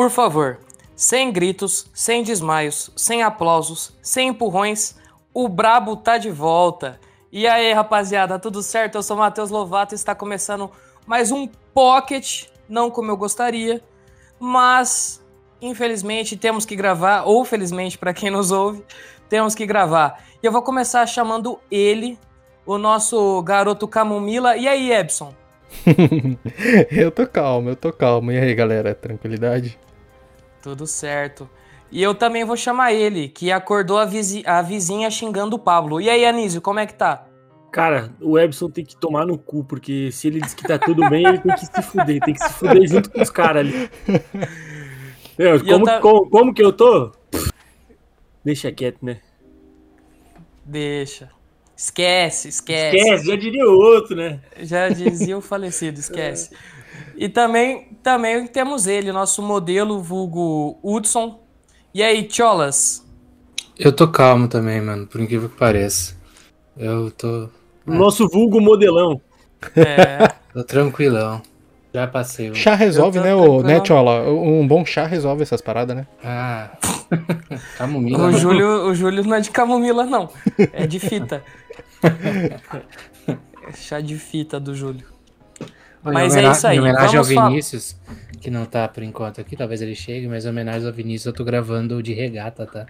Por favor, sem gritos, sem desmaios, sem aplausos, sem empurrões, o Brabo tá de volta. E aí, rapaziada, tudo certo? Eu sou Matheus Lovato e está começando mais um Pocket, não como eu gostaria, mas infelizmente temos que gravar, ou felizmente para quem nos ouve, temos que gravar. E eu vou começar chamando ele, o nosso garoto Camomila. E aí, Ebson? eu tô calmo, eu tô calmo. E aí, galera, tranquilidade? Tudo certo. E eu também vou chamar ele, que acordou a, vizi- a vizinha xingando o Pablo. E aí, Anísio, como é que tá? Cara, o Ebson tem que tomar no cu, porque se ele diz que tá tudo bem, ele tem que se fuder, tem que se fuder junto com os caras ali. Meu, como, como, como que eu tô? Deixa quieto, né? Deixa. Esquece, esquece. Esquece, já diria o outro, né? Já dizia o falecido, esquece. E também, também temos ele, nosso modelo vulgo Hudson. E aí, Cholas? Eu tô calmo também, mano, por incrível que pareça. Eu tô, Nosso vulgo modelão. É, tô tranquilão. Já passei. o- Chá resolve, né, o, né, Tchola? Um bom chá resolve essas paradas, né? Ah, camomila. o? Júlio, o Júlio não é de camomila, não. É de fita. É chá de fita do Júlio. Mas é isso aí, Em homenagem ao vamos falar- Vinícius, que não tá por enquanto aqui, talvez ele chegue, mas em homenagem ao Vinícius eu tô gravando de regata, tá?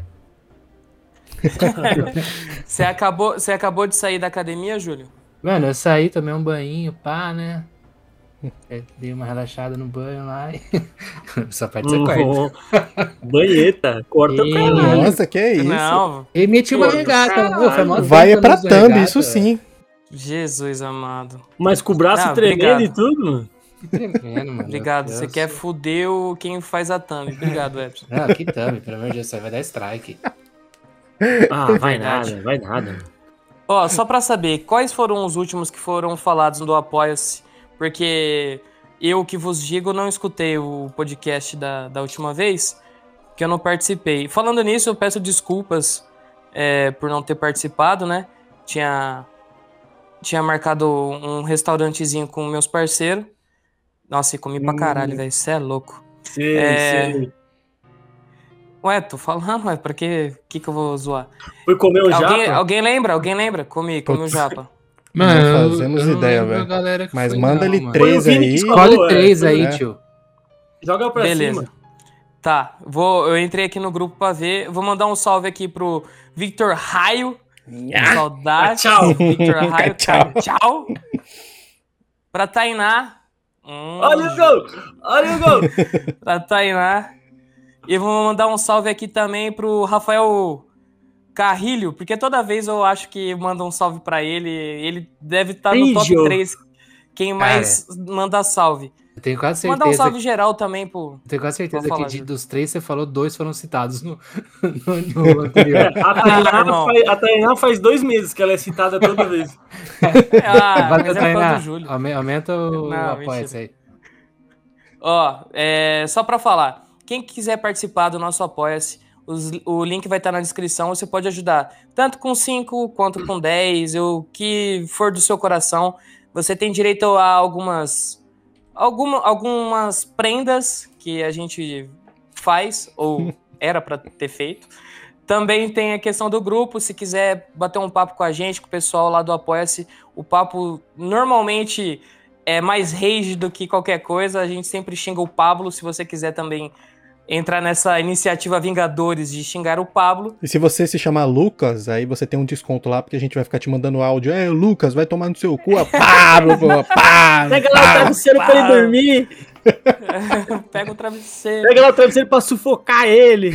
Você acabou, você acabou de sair da academia, Júlio? Mano, eu saí, tomei um banho, pá, né? É, Dei uma relaxada no banho lá e. Essa parte você corta. Oh, banheta, corta Ih, pra lá. Nossa, que é isso? Não, E meti uma regata, foi Vai é pra thumb, regata, isso sim. Jesus amado. Mas com o braço Ah, tremendo obrigado. e tudo, tremendo, mano. Obrigado. Você quer fuder o quem faz a thumb. Obrigado, Epson. Não, que thumb, pelo amor de Deus, você vai dar strike. Ah, vai Verdade. nada, vai nada. Ó, só pra saber, quais foram os últimos que foram falados no Apoia-se? Porque eu que vos digo, não escutei o podcast da, da última vez, que eu não participei. Falando nisso, eu peço desculpas é, por não ter participado, né? Tinha, tinha marcado um restaurantezinho com meus parceiros. Nossa, e comi pra caralho, velho. Isso é louco. Sei, É. sei. Ué, tô falando, ué, pra que, que, que eu vou zoar? Foi comer o Alguém, japa? alguém lembra? Alguém lembra? Comi, comi o japa. Não eu- fazemos eu não ideia, velho. Mas foi, manda não, ele mano. três aí. Escolhe Falou, é, três aí, é. tio. Joga pra Beleza. cima. Tá, vou, eu entrei aqui no grupo pra ver. Vou mandar um salve aqui pro Victor Raio. Saudade. Tchau. Victor Raio. Tchau. Tchau. Pra Tainá. Hum, Olha o gol! Olha o gol! Pra Tainá. E vou mandar um salve aqui também pro Rafael Carrilho, porque toda vez eu acho que manda um salve pra ele. Ele deve estar no top Carrilho. 3. Quem mais manda salve. Eu tenho quase Mandar um certeza, salve geral também pro. eu tenho quase certeza que de- dos três você falou, dois foram citados no, no, no anterior. A Tainá, irmão. faz, a Tainá faz dois meses que ela é citada toda vez. Ah, é Tainá, Júlio. aume- Aumenta o Não, mentira. aí. Ó, é, só pra falar, quem quiser participar do nosso Apoia-se, o link vai estar na descrição, você pode ajudar, tanto com 5 quanto com 10, o que for do seu coração. Você tem direito a algumas, alguma, algumas prendas que a gente faz, ou era pra ter feito. Também tem a questão do grupo, se quiser bater um papo com a gente, com o pessoal lá do Apoia-se, o papo normalmente é mais rage do que qualquer coisa. A gente sempre xinga o Pablo. Se você quiser também entrar nessa iniciativa Vingadores de xingar o Pablo, E se você se chamar Lucas, aí você tem um desconto lá, porque a gente vai ficar te mandando áudio. É, Lucas, vai tomar no seu cu, a Pablo, pô, Pablo. Pega lá o travesseiro pra ele dormir. Pega o travesseiro. Pega lá o travesseiro pra sufocar ele.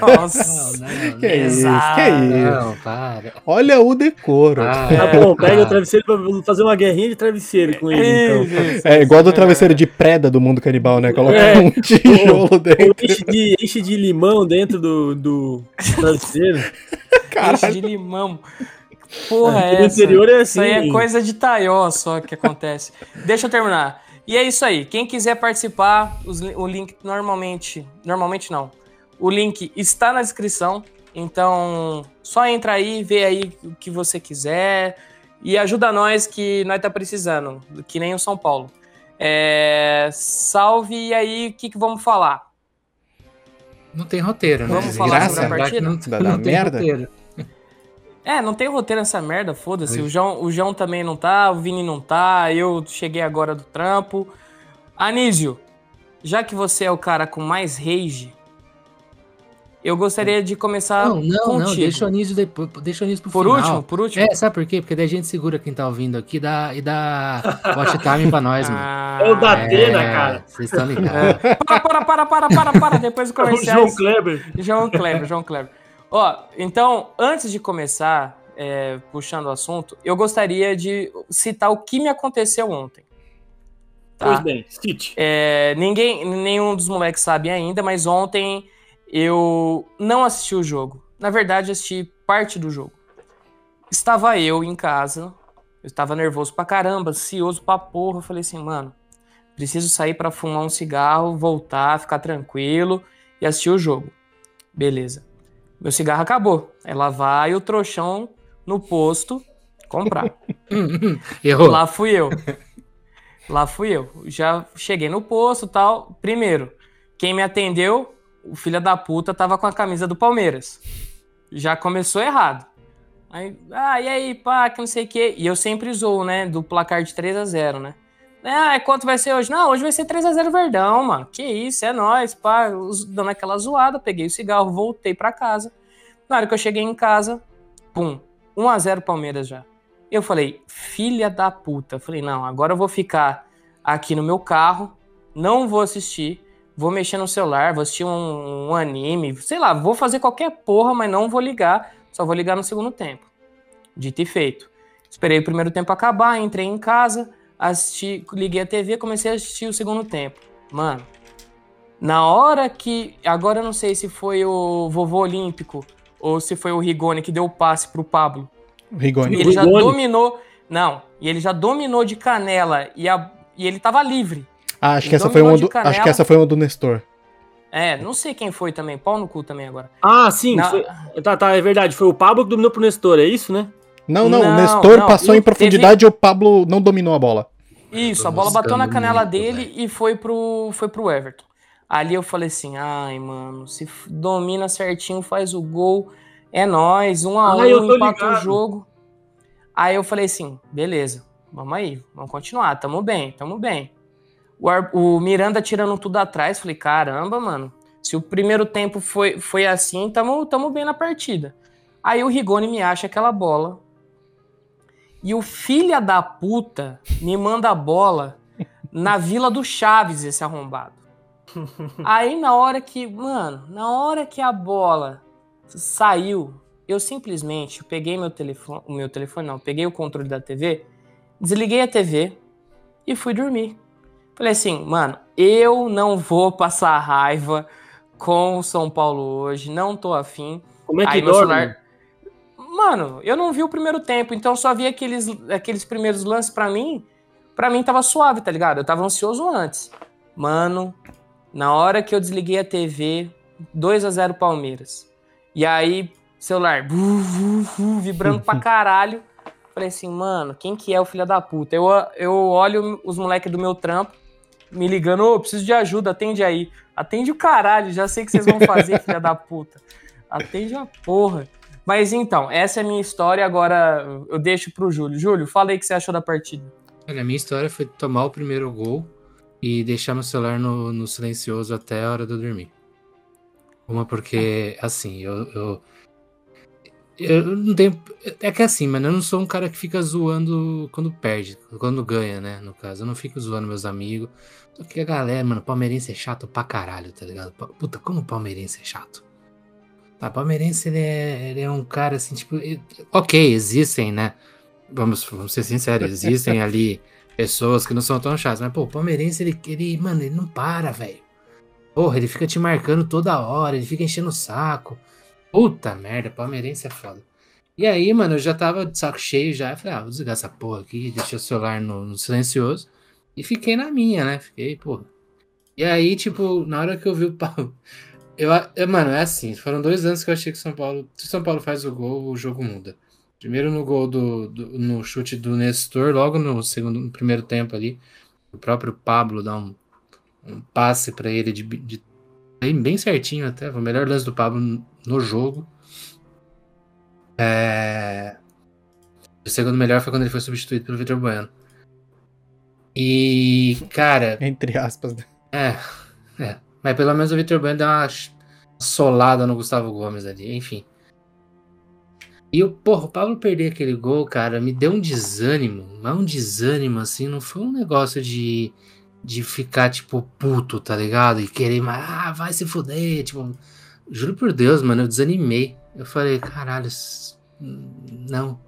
Nossa. Não, não, Que isso, que isso. não, para. Olha o decoro. Ah, Tá bom, pega o travesseiro pra fazer uma guerrinha de travesseiro com ele, então. Isso, É igual do travesseiro de preda do mundo canibal, né? Coloca É. um tijolo Ou dentro. enche de, enche de limão dentro do, do travesseiro. Enche de limão. Porra, É, é essa? interior é Isso aí assim. é coisa de taió só que acontece. Deixa eu terminar. E é isso aí. Quem quiser participar, os o link normalmente. Normalmente não. O link está na descrição. Então, só entra aí, vê aí o que você quiser. E ajuda nós que nós tá precisando. Que nem o São Paulo. É, salve e aí, o que, que vamos falar? Não tem roteiro, né? Vamos falar sobre a partida? Não, não da tem merda? roteiro. É, não tem roteiro nessa merda, foda-se. O João, o João também não tá, o Vini não tá, eu cheguei agora do trampo. Anísio, já que você é o cara com mais rage, eu gostaria de começar Não, não, contigo. não. Deixa o Anísio depois. Deixa o Anísio pro Por final. último, por último. É, sabe por quê? Porque daí a gente segura quem tá ouvindo aqui e dá, e dá watch time pra nós, mano. Ah, É o da Atena, É, cara. Vocês estão ligados. Para, para, para, para, para, para, depois do É o comercial. João Kleber. João Kleber, João Kleber. Ó, então, antes de começar, é, puxando o assunto, eu gostaria de citar o que me aconteceu ontem. Tá? Pois bem, City. É, ninguém, nenhum dos moleques sabe ainda, mas ontem eu não assisti o jogo. Na verdade, assisti parte do jogo. Estava eu em casa, eu estava nervoso pra caramba, ansioso pra porra. Eu falei assim, mano, preciso sair pra fumar um cigarro, voltar, ficar tranquilo e assistir o jogo. Beleza. Meu cigarro acabou. Lá vai o trouxão no posto comprar. Errou. Lá fui eu. Lá fui eu. Já cheguei no posto e tal. Primeiro, quem me atendeu, o filho da puta tava com a camisa do Palmeiras. Já começou errado. Aí, ah, e aí, pá, que não sei o quê. E eu sempre zoo, né? Do placar de 3 a 0 né? E quanto vai ser hoje? Não, hoje vai ser 3 a 0 Verdão, mano. Que isso, é nóis, pá. Dando aquela zoada, peguei o cigarro, voltei pra casa. Na hora que eu cheguei em casa, pum, 1 a 0 Palmeiras já. Eu falei, filha da puta. Eu falei, não, agora eu vou ficar aqui no meu carro, não vou assistir, vou mexer no celular, vou assistir um, um anime, sei lá, vou fazer qualquer porra, mas não vou ligar, só vou ligar no segundo tempo. Dito e feito. Esperei o primeiro tempo acabar, entrei em casa, assisti, liguei a TV, comecei a assistir o segundo tempo. Mano, na hora que. Agora eu não sei se foi o vovô olímpico ou se foi o Rigoni que deu o passe pro Pablo. Rigoni. E ele já Rigoni? dominou. Não, e ele já dominou de canela e, a- e ele tava livre. Ah, acho que essa foi uma do, canela. acho que essa foi uma do Nestor. É, não sei quem foi também, pau no cu também agora. Ah, sim. Na- foi- Tá, tá, é verdade. Foi o Pablo que dominou pro Nestor, é isso, né? Não, não, Não, o Nestor não, passou em teve- profundidade e o Pablo não dominou a bola. Isso, a bola bateu na canela muito, dele velho. e foi pro, foi pro Everton. Ali eu falei assim, ai, mano, se domina certinho, faz o gol, é nóis, um a Ah, um, empata o jogo. Aí eu falei assim, beleza, vamos aí, vamos continuar, tamo bem, tamo bem. O, o Miranda tirando tudo atrás, falei, caramba, mano, se o primeiro tempo foi, foi assim, tamo, tamo bem na partida. Aí o Rigoni me acha aquela bola. E o filho da puta me manda a bola na Vila do Chaves, esse arrombado. Aí na hora que, mano, na hora que a bola saiu, eu simplesmente peguei meu telefone, o meu telefone não, peguei o controle da TV, desliguei a TV e fui dormir. Falei assim, mano, eu não vou passar raiva com o São Paulo hoje, não tô afim. Como é que Aí dorme? celular. Mano, eu não vi o primeiro tempo, então só vi aqueles, aqueles primeiros lances pra mim. Pra mim tava suave, tá ligado? Eu tava ansioso antes. Mano, na hora que eu desliguei a TV, 2 a 0 Palmeiras. E aí, celular, bu, bu, bu, vibrando pra caralho. Falei assim, mano, quem que é o filho da puta? Eu, eu olho os moleques do meu trampo me ligando, ô, preciso de ajuda, atende aí. Atende o caralho, já sei o que vocês vão fazer, filha da puta. Atende a porra. Mas então, essa é a minha história, agora eu deixo pro Júlio. Júlio, fala aí o que você achou da partida. Olha, a minha história foi tomar o primeiro gol e deixar meu celular no, no silencioso até a hora de eu dormir. Uma porque, assim, eu, eu, eu não tenho. É que assim, mano, eu não sou um cara que fica zoando quando perde, quando ganha, né? No caso, eu não fico zoando meus amigos. Só que a galera, mano, palmeirense é chato pra caralho, tá ligado? Puta, como palmeirense é chato. Tá, palmeirense, ele é, ele é um cara assim, tipo. ele- Ok, existem, né? Vamos, vamos ser sinceros, existem ali pessoas que não são tão chatas, mas, pô, o palmeirense, ele, ele mano, ele não para, velho. Porra, ele fica te marcando toda hora, ele fica enchendo o saco. Puta merda, palmeirense é foda. E aí, mano, eu já tava de saco cheio já. Eu falei, ah, vou desligar essa porra aqui, deixei o celular no, no silencioso. E fiquei na minha, né? Fiquei, porra. E aí, tipo, na hora que eu vi o. Eu, eu, mano, é assim, foram dois anos que eu achei que o São Paulo. Se o São Paulo faz o gol, o jogo muda. Primeiro no gol do, do- no chute do Nestor, logo no segundo, no primeiro tempo ali. O próprio Pablo dá um, um passe pra ele de, de bem, bem certinho até. Foi o melhor lance do Pablo no- no jogo. É... O segundo melhor foi quando ele foi substituído pelo Vitor Bueno. E, cara, Entre aspas. né? é, é. Mas pelo menos o Vitor Bueno deu uma solada no Gustavo Gomes ali, enfim. E o, porra, o Pablo perder aquele gol, cara, me deu um desânimo, mas um desânimo, assim, não foi um negócio de, de ficar, tipo, puto, tá ligado? E querer, mais, ah, vai se fuder, tipo, juro por Deus, mano, eu desanimei. Eu falei, caralho, não,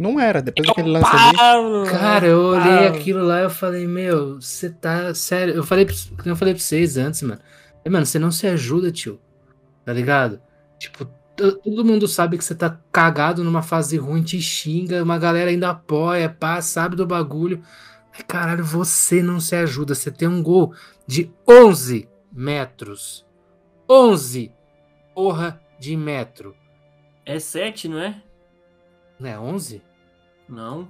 Não era, depois daquele lance ali. Paulo, Cara, eu olhei Paulo. aquilo lá e eu falei, meu, você tá sério. Eu falei, pra- eu falei pra vocês antes, mano. Mano, você não se ajuda, tio. Tá ligado? Tipo, to- todo mundo sabe que você tá cagado numa fase ruim, te xinga, uma galera ainda apoia, pá, sabe do bagulho. Mas, caralho, você não se ajuda. Você tem um gol de 11 metros. 11 porra de metro. É 7, não é? Não é 11? Não.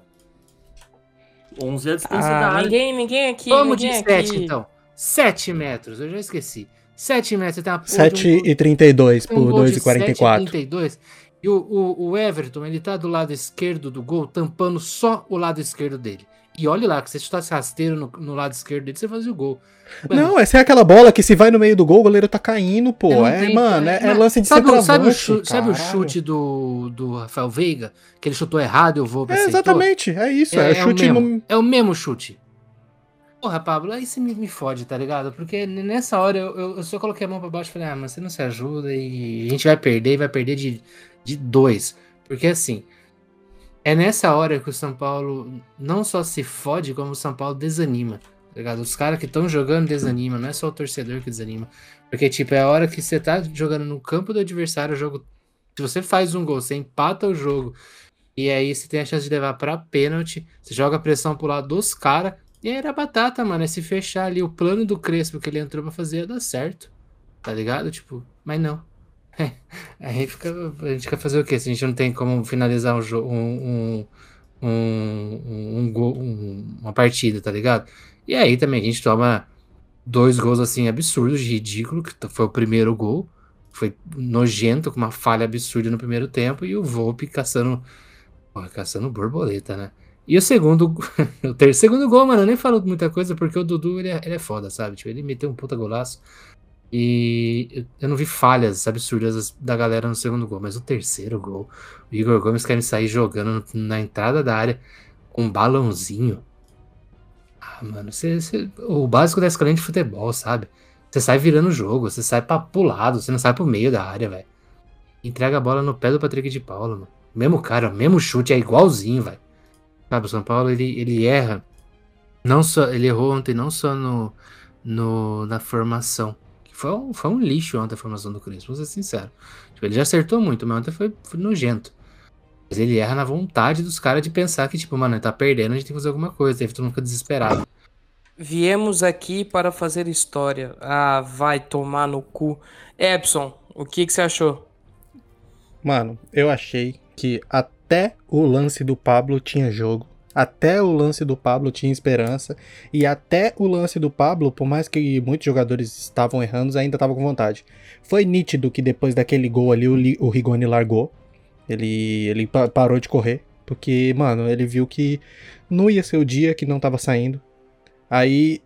11 é a distância da Ah, área. ninguém, ninguém aqui. Vamos de ninguém 7, aqui. então. 7 metros, eu já esqueci. 7 metros, você tem uma porra de 7 um e 32 tem um por gol de 2,44. 7,32. E o, o, o Everton, ele tá do lado esquerdo do gol, tampando só o lado esquerdo dele. E olha lá, que se você chutasse rasteiro no, no lado esquerdo dele, você fazia o gol. Mano, Não, essa é aquela bola que se vai no meio do gol, o goleiro tá caindo, pô. É, tem- mano, é, é lance de sabe, o- sabe, o chute, sabe o chute do, do Rafael Veiga? Que ele chutou errado e o Volpe É, exatamente, é isso. É, o chute mesmo, no. é o mesmo chute. Porra, Pablo, aí você me, me fode, tá ligado? Porque nessa hora eu, eu, eu só coloquei a mão pra baixo e falei, ah, mas você não se ajuda e a gente vai perder e vai perder de, de dois. Porque assim, é nessa hora que o São Paulo não só se fode, como o São Paulo desanima. Tá? Os caras que estão jogando desanima, não é só o torcedor que desanima. Porque, tipo, é a hora que você tá jogando no campo do adversário, o jogo. Se você faz um gol, você empata o jogo. E aí você tem a chance de levar pra pênalti. Você joga a pressão pro lado dos caras. E era batata, mano. É se fechar ali o plano do Crespo que ele entrou pra fazer ia dar certo. Tá ligado? Tipo, mas não. Aí fica, a gente quer fazer o quê? Se a gente não tem como finalizar um jogo, um, um, um, um um- uma partida, tá ligado? E aí também a gente toma dois gols assim absurdos, ridículo, que foi o primeiro gol. Foi nojento, com uma falha absurda no primeiro tempo, e o Volpe caçando. Porra, caçando borboleta, né? E o segundo. o ter, segundo gol, mano, eu nem falo muita coisa, porque o Dudu ele é, ele é foda, sabe? Tipo, ele meteu um puta golaço. E eu- não vi falhas absurdas da galera no segundo gol, mas o terceiro gol, o Igor Gomes quer me sair jogando na entrada da área com um balãozinho. Ah, mano, você, você- o básico da escolinha de futebol, sabe? Você sai virando o jogo, você sai pra pro lado, você não sai pro meio da área, velho. Entrega a bola no pé do Patrick de Paula, mano. Mesmo cara, mesmo chute, é igualzinho, velho. Sabe, o São Paulo, ele, ele erra. Não só, ele errou ontem não só no, no, na formação. Foi, um, foi um lixo ontem a formação do Crespo, vou ser sincero. Tipo, ele já acertou muito, mas ontem foi, foi nojento. Mas ele erra na vontade dos caras de pensar que, tipo, mano, ele tá perdendo, a gente tem que fazer alguma coisa. Aí todo mundo fica desesperado. Viemos aqui para fazer história. Ah, vai tomar no cu. Epson, o que, que você achou? Mano, eu achei que até o lance do Pablo tinha jogo. Até o lance do Pablo tinha esperança. E até o lance do Pablo, por mais que muitos jogadores estavam errando, ainda estavam com vontade. Foi nítido que depois daquele gol ali, o, o Rigoni largou. Ele, ele pa- parou de correr. Porque, mano, ele viu que não ia ser o dia que não tava saindo. Aí,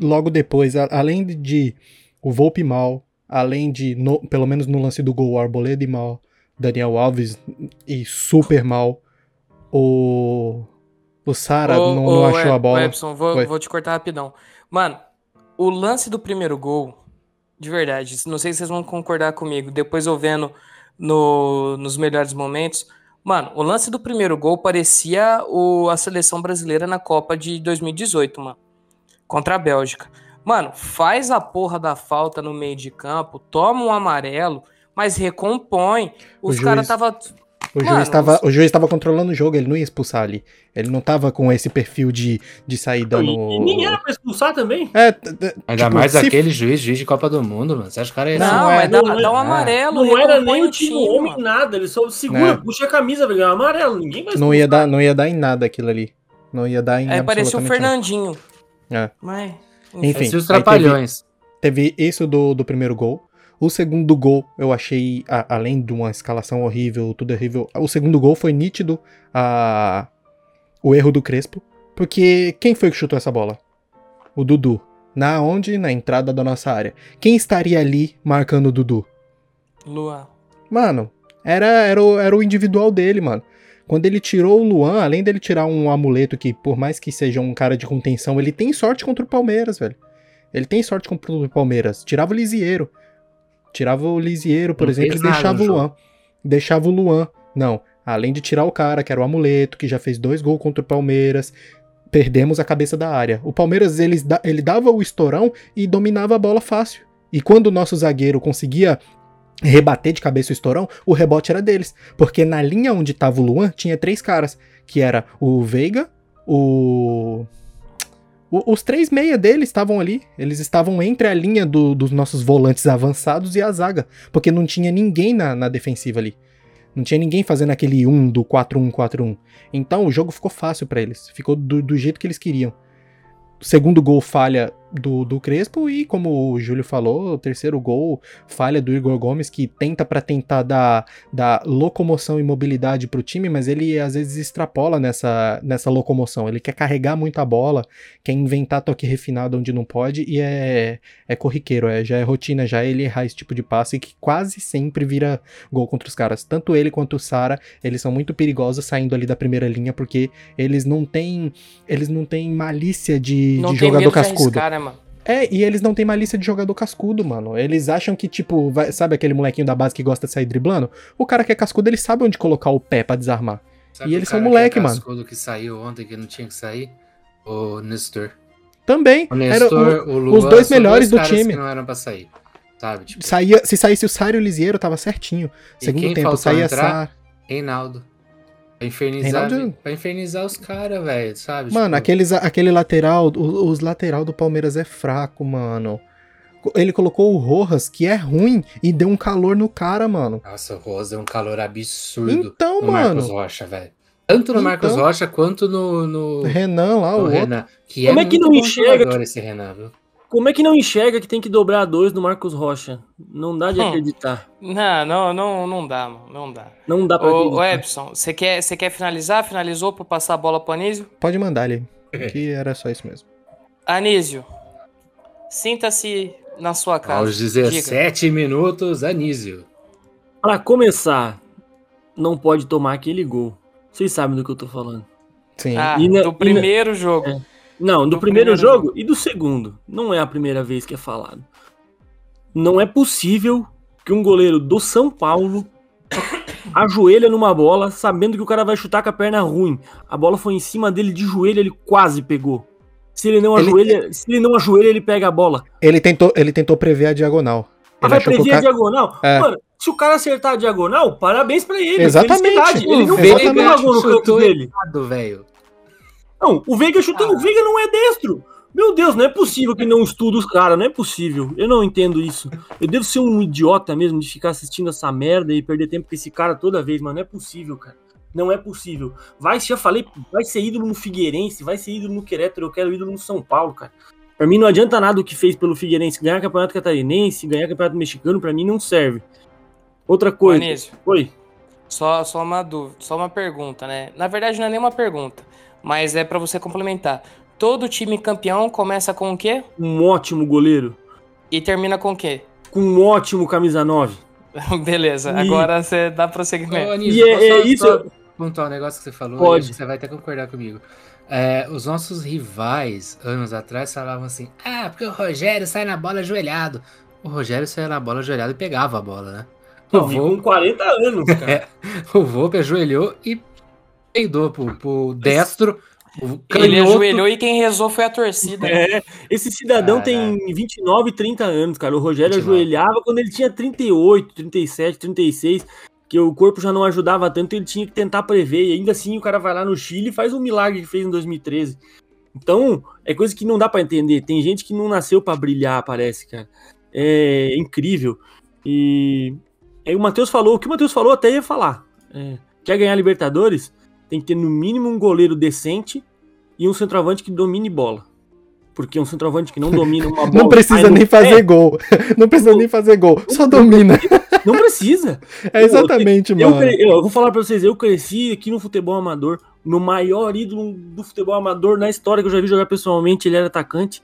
logo depois, a- além de o Volpe mal, além de, no- pelo menos no lance do gol, o Arboleda mal, Daniel Alves e super mal. O. O Sara não, não achou a bola. Epson, vou, vou te cortar rapidão. Mano, o lance do primeiro gol, de verdade, não sei se vocês vão concordar comigo, depois eu vendo no, nos melhores momentos. Mano, o lance do primeiro gol parecia o, a seleção brasileira na Copa de 2018, mano. Contra a Bélgica. Mano, faz a porra da falta no meio de campo, toma um amarelo, mas recompõe. Os juiz- caras tava. O Mano, juiz, tava, os- o juiz tava controlando o jogo, ele não ia expulsar ali. Ele não tava com esse perfil de, de sair dando. E, e nem era pra expulsar também. É, Ainda tipo, mais se- aquele juiz, juiz de Copa do Mundo, mano. Você acha que o cara é Não, assim? Não, é, mas dá, não é- dá um amarelo. Não era nem o time homem, nada. Ele só segura, É. puxa a camisa, ganhar amarelo. Ninguém vai Não ia, dar, não ia dar em nada aquilo ali. Não ia dar em É, parecia o absolutamente nada. Fernandinho. É. Mas, Enfim, Parecia os aí teve- trapalhões. Teve isso do, do primeiro gol. O segundo gol, eu achei, a- além de uma escalação horrível, tudo horrível, o segundo gol foi nítido a, o erro do Crespo. Porque quem foi que chutou essa bola? O Dudu. Na onde? Na entrada da nossa área. Quem estaria ali marcando o Dudu? Luan. Mano, era, era, o, era o individual dele, mano. Quando ele tirou o Luan, além dele tirar um amuleto que, por mais que seja um cara de contenção, ele tem sorte contra o Palmeiras, velho. Ele tem sorte contra o Palmeiras. Tirava o Lisieiro. Tirava o Lisieiro, por Não exemplo, e deixava o Luan. Deixava o Luan. Não. Além de tirar o cara, que era o amuleto, que já fez dois gols contra o Palmeiras. Perdemos a cabeça da área. O Palmeiras, ele, ele dava o estourão e dominava a bola fácil. E quando o nosso zagueiro conseguia rebater de cabeça o estourão, o rebote era deles. Porque na linha onde tava o Luan, tinha três caras. Que era o Veiga, o... o- os três meia deles estavam ali. Eles estavam entre a linha do- dos nossos volantes avançados e a zaga. Porque não tinha ninguém na, na defensiva ali. Não tinha ninguém fazendo aquele 1 do 4-1-4-1. Então o jogo ficou fácil pra eles. Ficou do, do jeito que eles queriam. O segundo gol falha do, do Crespo e, como o Júlio falou, o terceiro gol falha do Igor Gomes, que tenta pra tentar dar, dar locomoção e mobilidade pro time, mas ele às vezes extrapola nessa, nessa locomoção. Ele quer carregar muito a bola, quer inventar toque refinado onde não pode e é, é corriqueiro, é, já é rotina já ele errar esse tipo de passe que quase sempre vira gol contra os caras. Tanto ele quanto o Sara, eles são muito perigosos saindo ali da primeira linha porque eles não têm eles não têm malícia de, Não de jogador cascudo. arriscar, né? É, e eles não têm malícia de jogador cascudo, mano. Eles acham que, tipo, vai- sabe aquele molequinho da base que gosta de sair driblando? O cara que é cascudo, ele sabe onde colocar o pé pra desarmar. Sabe E o eles são moleque, que é mano. cascudo que saiu ontem que não tinha que sair? O Nestor. Também. O Era Nestor, o- o Luan, os dois melhores do caras time. não eram pra sair. Sabe? Tipo, saía, se saísse o Sário Lisieiro, tava certinho. E Segundo quem tempo, saía entrar? Sá. Reinaldo. Pra infernizar, Reinaldo- pra infernizar os caras, velho, sabe? Mano, Tipo, aqueles, aquele lateral, o- os lateral do Palmeiras é fraco, mano. Ele colocou o Rojas, que é ruim, e deu um calor no cara, mano. Nossa, o Rosa é um calor absurdo Então, no Marcos mano. Rocha, velho. Tanto no Então- Marcos Rocha quanto no, no, Renan lá, o no outro. Renan. Que Como é é que não enxerga jogador esse Renan, viu? Como é que não enxerga que tem que dobrar dois no Marcos Rocha? Não dá de Hum. acreditar. Não, não, não, não dá, mano. Não dá. Não dá pra Ô, acreditar. ô Epson, você quer, você quer finalizar? Finalizou pra passar a bola pro Anísio? Pode mandar ali. Que era só isso mesmo. Anísio, sinta-se na sua casa. Aos 17 minutos, Anísio. Pra começar, não pode tomar aquele gol. Vocês sabem do que eu tô falando. Sim. Ah, E na- do e na- primeiro jogo. Não, do, Do primeiro, primeiro jogo e do segundo. Não é a primeira vez que é falado. Não é possível que um goleiro do São Paulo ajoelha numa bola sabendo que o cara vai chutar com a perna ruim. A bola foi em cima dele de joelho, ele quase pegou. Se ele não Ele- ajoelha, se ele não ajoelha, ele pega a bola. Ele tentou, ele tentou prever a diagonal. Ele vai prever a cara... diagonal? É. Mano, se o cara acertar a diagonal, parabéns pra ele. Exatamente. Ele não fez Veiga nenhuma gol no canto dele. errado, velho. Não, o Veiga chutou. O Veiga não é destro. Meu Deus, não é possível que não estuda os caras, não é possível. Eu não entendo isso. Eu devo ser um idiota mesmo de ficar assistindo essa merda e perder tempo com esse cara toda vez, mano. Não é possível, cara. Não é possível. Vai, já falei, vai ser ídolo no Figueirense, vai ser ídolo no Querétaro, eu quero ídolo no São Paulo, cara. Pra mim não adianta nada o que fez pelo Figueirense. Ganhar campeonato catarinense, ganhar campeonato mexicano, pra mim não serve. Outra coisa. Oi. só, só uma dúvida, só uma pergunta, né? Na verdade, não é nenhuma pergunta, mas é pra você complementar. Todo time campeão começa com o quê? Um ótimo goleiro. E termina com o quê? Com um ótimo camisa 9. Beleza, E- agora você dá Ô, prosseguimento. Anísio, E é- é só- isso- só pontuar um negócio que você falou? Pode. Você vai até concordar comigo. É, os nossos rivais, anos atrás, falavam assim: ah, porque o Rogério sai na bola ajoelhado. O Rogério saia na bola ajoelhado e pegava a bola, né? O Não, vi com Volpe, 40 anos, cara. o Volpe ajoelhou e peidou pro, pro destro. O Ele ajoelhou e quem rezou foi a torcida. É, esse cidadão Caralho. tem 29, 30 anos, cara. O Rogério 29. ajoelhava quando ele tinha 38, 37, 36, que o corpo já não ajudava tanto, ele tinha que tentar prever. E ainda assim o cara vai lá no Chile e faz um milagre que fez em 2013. Então, é coisa que não dá pra entender. Tem gente que não nasceu pra brilhar, parece, cara. É incrível. E aí o Matheus falou, o que o Matheus falou até ia falar. É, quer ganhar Libertadores? Tem que ter no mínimo um goleiro decente e um centroavante que domine bola. Porque um centroavante que não domina uma bola. Não precisa nem pé, fazer gol. Não precisa nem fazer gol. Só domina. Não precisa. É exatamente, Eu, mano. cre- eu vou falar pra vocês, eu cresci aqui no futebol amador. Meu maior ídolo do futebol amador na história que eu já vi jogar pessoalmente, ele era atacante.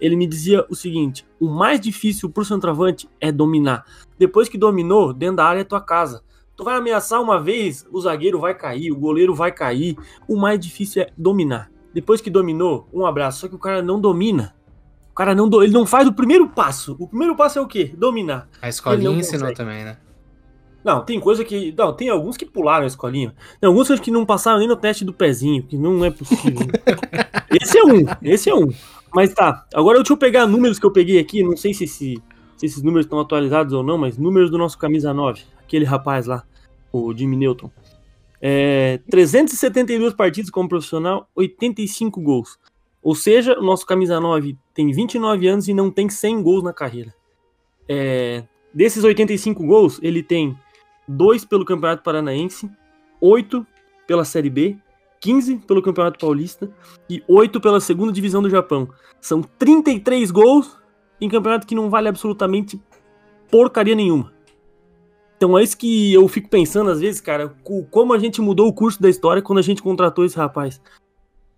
Ele me dizia o seguinte: o mais difícil pro centroavante é dominar. Depois que dominou, dentro da área é tua casa. Tu vai ameaçar uma vez, o zagueiro vai cair, o goleiro vai cair. O mais difícil é dominar. Depois que dominou, um abraço. Só que o cara não domina. O cara não, do- ele não faz o primeiro passo. O primeiro passo é o quê? Dominar. A escolinha ensinou também, né? Não, tem coisa que. Não, tem alguns que pularam a escolinha. Tem alguns que não passaram nem no teste do pezinho, que não é possível. esse é um, esse é um. Mas tá, agora deixa eu pegar números que eu peguei aqui, não sei se, esse- se esses números estão atualizados ou não, mas números do nosso camisa 9, aquele rapaz lá, o Jimmy Newton. É, 372 partidas como profissional, 85 gols. Ou seja, o nosso camisa 9 tem 29 anos e não tem 100 gols na carreira. É, desses 85 gols, ele tem 2 pelo Campeonato Paranaense, 8 pela Série B, 15 pelo Campeonato Paulista e 8 pela segunda divisão do Japão. São 33 gols em campeonato que não vale absolutamente porcaria nenhuma. Então é isso que eu fico pensando às vezes, cara, co- como a gente mudou o curso da história quando a gente contratou esse rapaz.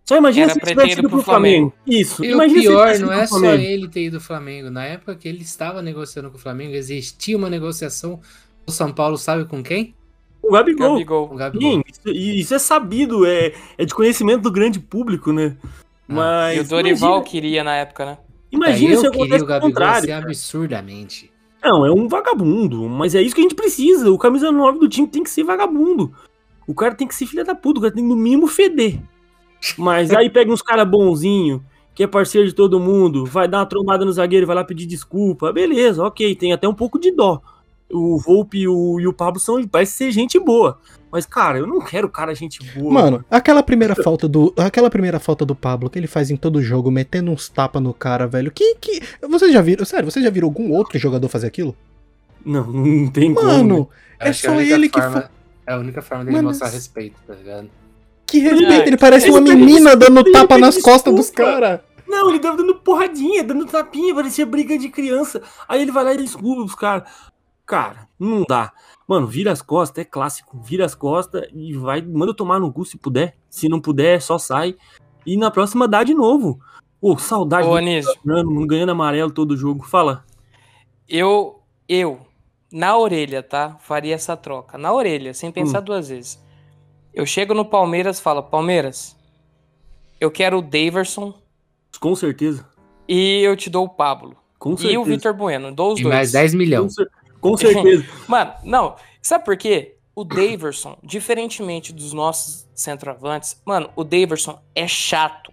Só imagina Era se ele tivesse ido pro pro Flamengo. Isso. E imagina o se ele pior não é pro só Flamengo. ele ter ido ao Flamengo. Na época que ele estava negociando com o Flamengo, existia uma negociação. O São Paulo sabe com quem? O Gabigol. Gabigol. o Gabigol. Sim, isso, e isso é sabido, é, é de conhecimento do grande público, né? Mas. E o Dorival imagina, queria na época, né? imagina eu se queria acontece o o Gabigol contrário. ser cara. absurdamente. Não, é um vagabundo, mas é isso que a gente precisa. O camisa 9 do time tem que ser vagabundo. O cara tem que ser filha da puta, o cara tem que no mínimo feder. Mas aí pega uns caras bonzinho, que é parceiro de todo mundo, vai dar uma trombada no zagueiro, vai lá pedir desculpa. Beleza, ok, tem até um pouco de dó. O Volpe e o, e o Pablo são, parece ser gente boa. Mas, cara, eu não quero cara gente boa. Mano, aquela primeira falta do. Aquela primeira falta do Pablo que ele faz em todo jogo, metendo uns tapas no cara, velho. Que. que Vocês já viram. Sério, você já viram algum outro jogador fazer aquilo? Não, não tem como. né? Mano, é Acho que só ele que. forma- fa- É a única forma dele Mano, mostrar respeito, tá ligado? Que respeito, É, ele parece ele uma menina dando tapa nas costas dos desculpa. caras. Não, ele tava dando porradinha, dando tapinha, parecia briga de criança. Aí ele vai lá e desculpa os caras. Cara, não dá. Mano, vira as costas, é clássico. Vira as costas e vai, manda tomar no cu se puder. Se não puder, só sai. E na próxima dá de novo. Pô, saudade Ô, do Anísio, Fernando, ganhando amarelo todo jogo. Fala. eu, eu, na orelha, tá? Faria essa troca. Na orelha, sem pensar Hum. duas vezes. Eu chego no Palmeiras e falo, Palmeiras, eu quero o Daverson Com certeza. e eu te dou o Pablo. Com E certeza. o Vitor Bueno, dou os E dois. mais 10 Com, milhões. Com certeza. Mano, não. Sabe por quê? O Daverson, diferentemente dos nossos centroavantes, mano, o Daverson é chato.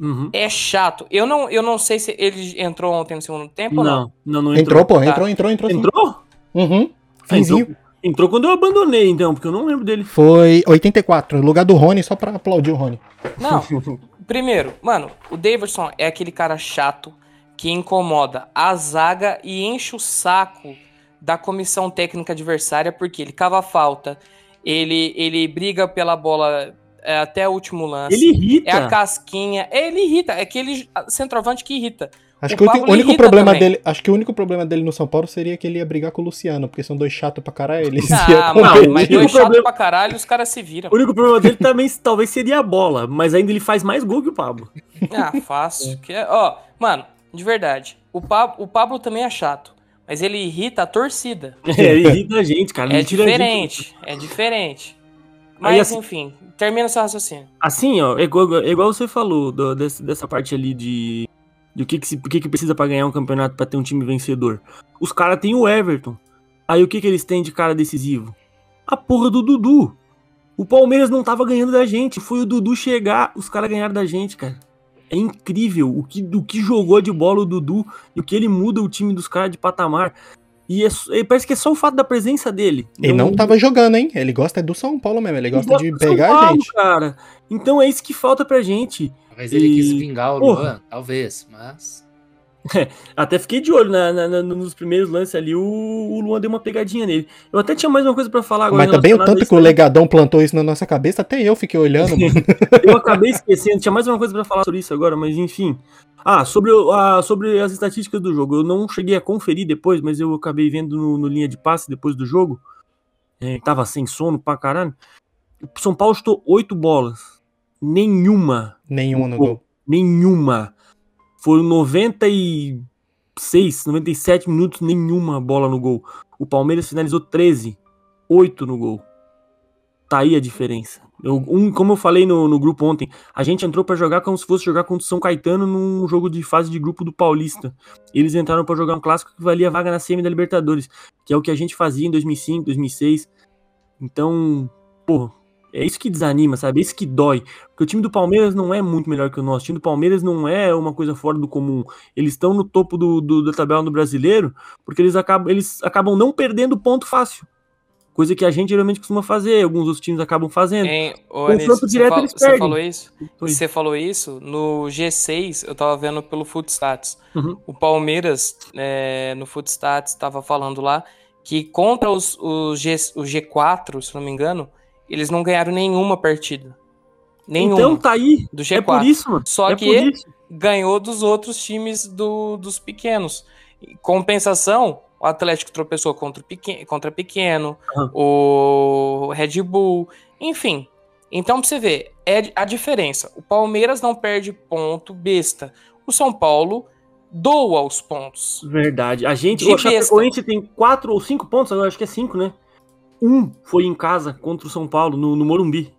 Uhum. É chato. Eu não, eu não sei se ele entrou ontem no segundo tempo ou não. Não, não, não Entrou, entrou. pô, Tá. entrou, entrou, entrou. sim. Entrou? Uhum. Ah, Finzinho. entrou? Entrou quando eu abandonei, então, porque eu não lembro dele. Foi 84, no lugar do Rony, só pra aplaudir o Rony. Não. Primeiro, mano, o Daverson é aquele cara chato que incomoda a zaga e enche o saco da comissão técnica adversária porque ele cava falta, ele, ele briga pela bola é, até o último lance. Ele irrita. É a casquinha. Ele irrita. É aquele centroavante que irrita. Acho O que o, Pablo único problema também. dele, acho que o único problema dele no São Paulo seria que ele ia brigar com o Luciano, porque são dois chatos pra caralho. Eles Ah, mano, mas o dois chato problema- pra caralho, os caras se viram. O único problema dele também talvez seria a bola, mas ainda ele faz mais gol que o Pablo. Ah, fácil. Que é- ó, mano, de verdade. O, Pa- o Pablo também é chato. Mas ele irrita a torcida. É, irrita a gente, cara. É diferente, é diferente. Mas, assim- enfim, termina seu raciocínio. Assim, ó, é igual, igual você falou do- desse- dessa parte ali de. De o que, que, se, que, que precisa pra ganhar um campeonato pra ter um time vencedor. Os caras têm o Everton. Aí o que, que eles têm de cara decisivo? A porra do Dudu. O Palmeiras não tava ganhando da gente. Foi o Dudu chegar, os caras ganharam da gente, cara. É incrível o que, o que jogou de bola o Dudu e o que ele muda o time dos caras de patamar. E é e parece que é só o fato da presença dele. Ele não tava jogando, hein? Ele gosta do São Paulo mesmo. Ele gosta de Ele gosta do pegar São a Paulo, gente. cara. Então é isso que falta pra gente. Talvez ele quis E- vingar o. Luan, talvez, mas. Até fiquei de olho na- na- na- nos primeiros lances ali, o, o Luan deu uma pegadinha nele. Eu até tinha mais uma coisa pra falar agora. Mas também o tanto que o aí. Legadão plantou isso na nossa cabeça, até eu fiquei olhando. Eu acabei esquecendo, tinha mais uma coisa pra falar sobre isso agora, mas enfim. Ah, sobre, a- sobre as estatísticas do jogo. Eu não cheguei a conferir depois, mas eu acabei vendo no, no linha de passe depois do jogo. É, tava sem sono pra caralho. São Paulo chutou oito bolas. Nenhuma Nenhuma no gol. Nenhuma. Foram 96, 97 minutos, nenhuma bola no gol. O Palmeiras finalizou 13, 8 no gol. Tá aí a diferença. Eu- um, como eu falei no, no grupo ontem, a gente entrou pra jogar como se fosse jogar contra o São Caetano num jogo de fase de grupo do Paulista. Eles entraram pra jogar um clássico que valia vaga na semi da Libertadores, que é o que a gente fazia em 2005, 2006. Então, pô, é isso que desanima, sabe? É isso que dói. Porque o time do Palmeiras não é muito melhor que o nosso. O time do Palmeiras não é uma coisa fora do comum. Eles estão no topo do, do- da tabela do brasileiro porque eles acabam, eles acabam não perdendo ponto fácil. Coisa que a gente geralmente costuma fazer, alguns outros times acabam fazendo. Hein, ô, Confronto você, direto, fal- eles você perdem. falou isso? Você falou isso no G6, eu tava vendo pelo Footstats. Uhum. O Palmeiras, é, no Footstats, estava falando lá que contra os, os G, o G4, se não me engano, eles não ganharam nenhuma partida. Nenhuma. Então tá aí. do G4. É por isso, mano. Só é que ganhou dos outros times do, dos pequenos. Em Compensação, o Atlético tropeçou contra o pequeno, contra pequeno Aham. o Red Bull, enfim. Então, pra você ver, é a diferença. O Palmeiras não perde ponto besta. O São Paulo doa os pontos. Verdade. A gente, De o Chapecoense tem quatro ou cinco pontos, agora acho que é cinco, né? Um foi em casa contra o São Paulo, no, no Morumbi.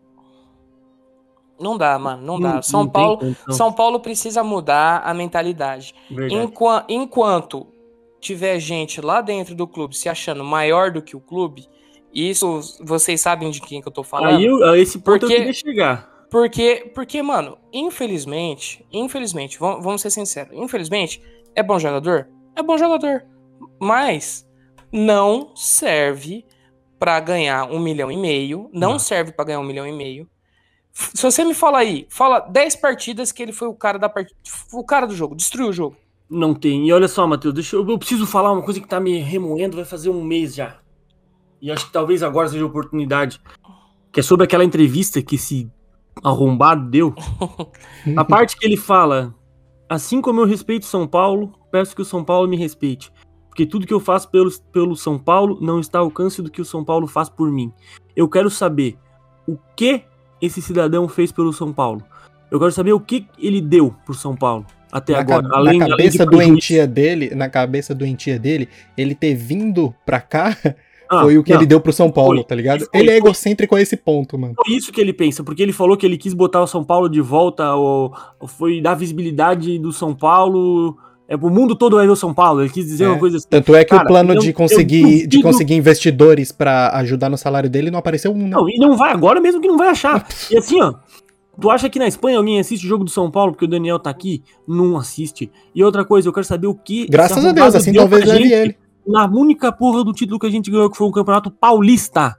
Não dá, mano, não dá. São tem Paulo. São Paulo precisa mudar a mentalidade. Enqua- enquanto tiver gente lá dentro do clube se achando maior do que o clube, isso vocês sabem de quem que eu tô falando. Aí eu- esse ponto Porque- eu queria chegar. Porque, porque, mano, infelizmente, infelizmente, vamos, vamos ser sinceros, infelizmente, é bom jogador? É bom jogador. Mas não serve pra ganhar um milhão e meio. Não, Não. serve pra ganhar um milhão e meio. Se você me fala aí, fala 10 partidas que ele foi o cara da partida. O cara do jogo, destruiu o jogo. Não tem. E olha só, Matheus, deixa eu, eu preciso falar uma coisa que tá me remoendo, vai fazer um mês já. E acho que talvez agora seja a oportunidade. Que é sobre aquela entrevista que esse arrombado deu. A parte que ele fala: Assim como eu respeito São Paulo, peço que o São Paulo me respeite. Porque tudo que eu faço pelo, pelo São Paulo não está ao alcance do que o São Paulo faz por mim. Eu quero saber o que esse cidadão fez pelo São Paulo. Eu quero saber o que ele deu pro São Paulo até na, agora. ca- além, na além cabeça de prejuízo. doentia dele, na cabeça doentia dele, ele ter vindo pra cá Ah, foi o que não, ele deu pro São Paulo, Foi, tá ligado? foi, ele é egocêntrico a esse ponto, mano. Foi isso que ele pensa, porque ele falou que ele quis botar o São Paulo de volta, ou, ou foi dar visibilidade do São Paulo. É, o mundo todo vai ver o São Paulo. Ele quis dizer É. uma coisa assim. Tanto é que Cara, o plano eu- de eu conseguir, de conseguir investidores pra ajudar no salário dele não apareceu um, né? Não, e não vai agora mesmo que não vai achar. E assim, ó. Tu acha que na Espanha alguém assiste o jogo do São Paulo porque o Daniel tá aqui? Não assiste. E outra coisa, eu quero saber o que. Graças a Deus, assim talvez leve ele. Na única porra do título que a gente ganhou, que foi o Campeonato Paulista.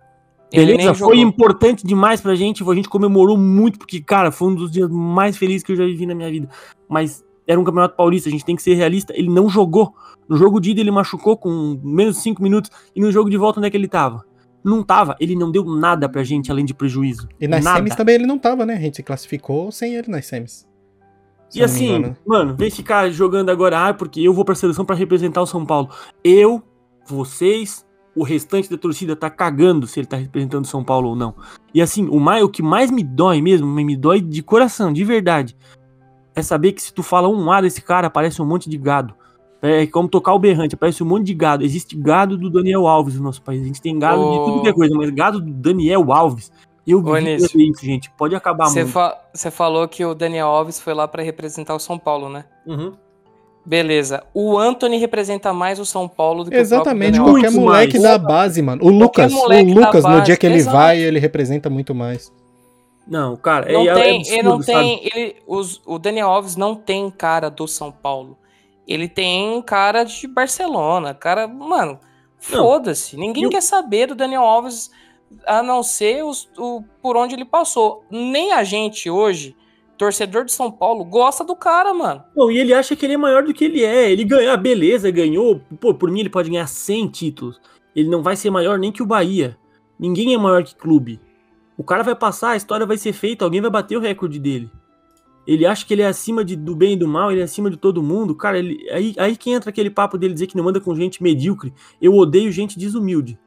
Ele Beleza? Foi importante demais pra gente. A gente comemorou muito, porque, cara, foi um dos dias mais felizes que eu já vivi na minha vida. Mas era um campeonato paulista, a gente tem que ser realista. Ele não jogou. No jogo de ida ele machucou com menos de 5 minutos. E no jogo de volta, onde é que ele tava? Não tava. Ele não deu nada pra gente além de prejuízo. E nas nada. semis também ele não tava, né? A gente se classificou sem ele nas semis. Se E assim, mano, vem ficar jogando agora, ah, porque eu vou pra seleção pra representar o São Paulo. Eu, vocês, o restante da torcida tá cagando se ele tá representando o São Paulo ou não. E assim, o, mais, o que mais me dói mesmo, me dói de coração, de verdade, é saber que se tu fala um A desse cara, aparece um monte de gado. É como tocar o berrante, parece um monte de gado. Existe gado do Daniel Alves no nosso país. A gente tem gado de Ô. tudo que é coisa, mas gado do Daniel Alves. Eu vi isso, gente. Pode acabar Você muito. fa- você falou que o Daniel Alves foi lá pra representar o São Paulo, né? Uhum. Beleza. O Anthony representa mais o São Paulo do que Exatamente, o Daniel qualquer Muito moleque mais. da base, mano. O Lucas, o Lucas, no dia que ele exato. vai, ele representa muito mais. Não, cara, Não é, é tem, absurdo, ele não sabe? tem, ele, os- o Daniel Alves não tem cara do São Paulo. Ele tem cara de Barcelona, cara, mano, foda-se. Ninguém Eu- quer saber do Daniel Alves a não ser os- o, por onde ele passou. Nem a gente hoje, torcedor de São Paulo, gosta do cara, mano. Não, e ele acha que ele é maior do que ele é. Ele ganhou, ah, beleza, ganhou. Pô, por mim ele pode ganhar 100 títulos. Ele não vai ser maior nem que o Bahia. Ninguém é maior que clube. O cara vai passar, a história vai ser feita, alguém vai bater o recorde dele. Ele acha que ele é acima de- do bem e do mal, ele é acima de todo mundo. Cara, ele, aí, aí que entra aquele papo dele dizer que não manda com gente medíocre. Eu odeio gente desumilde.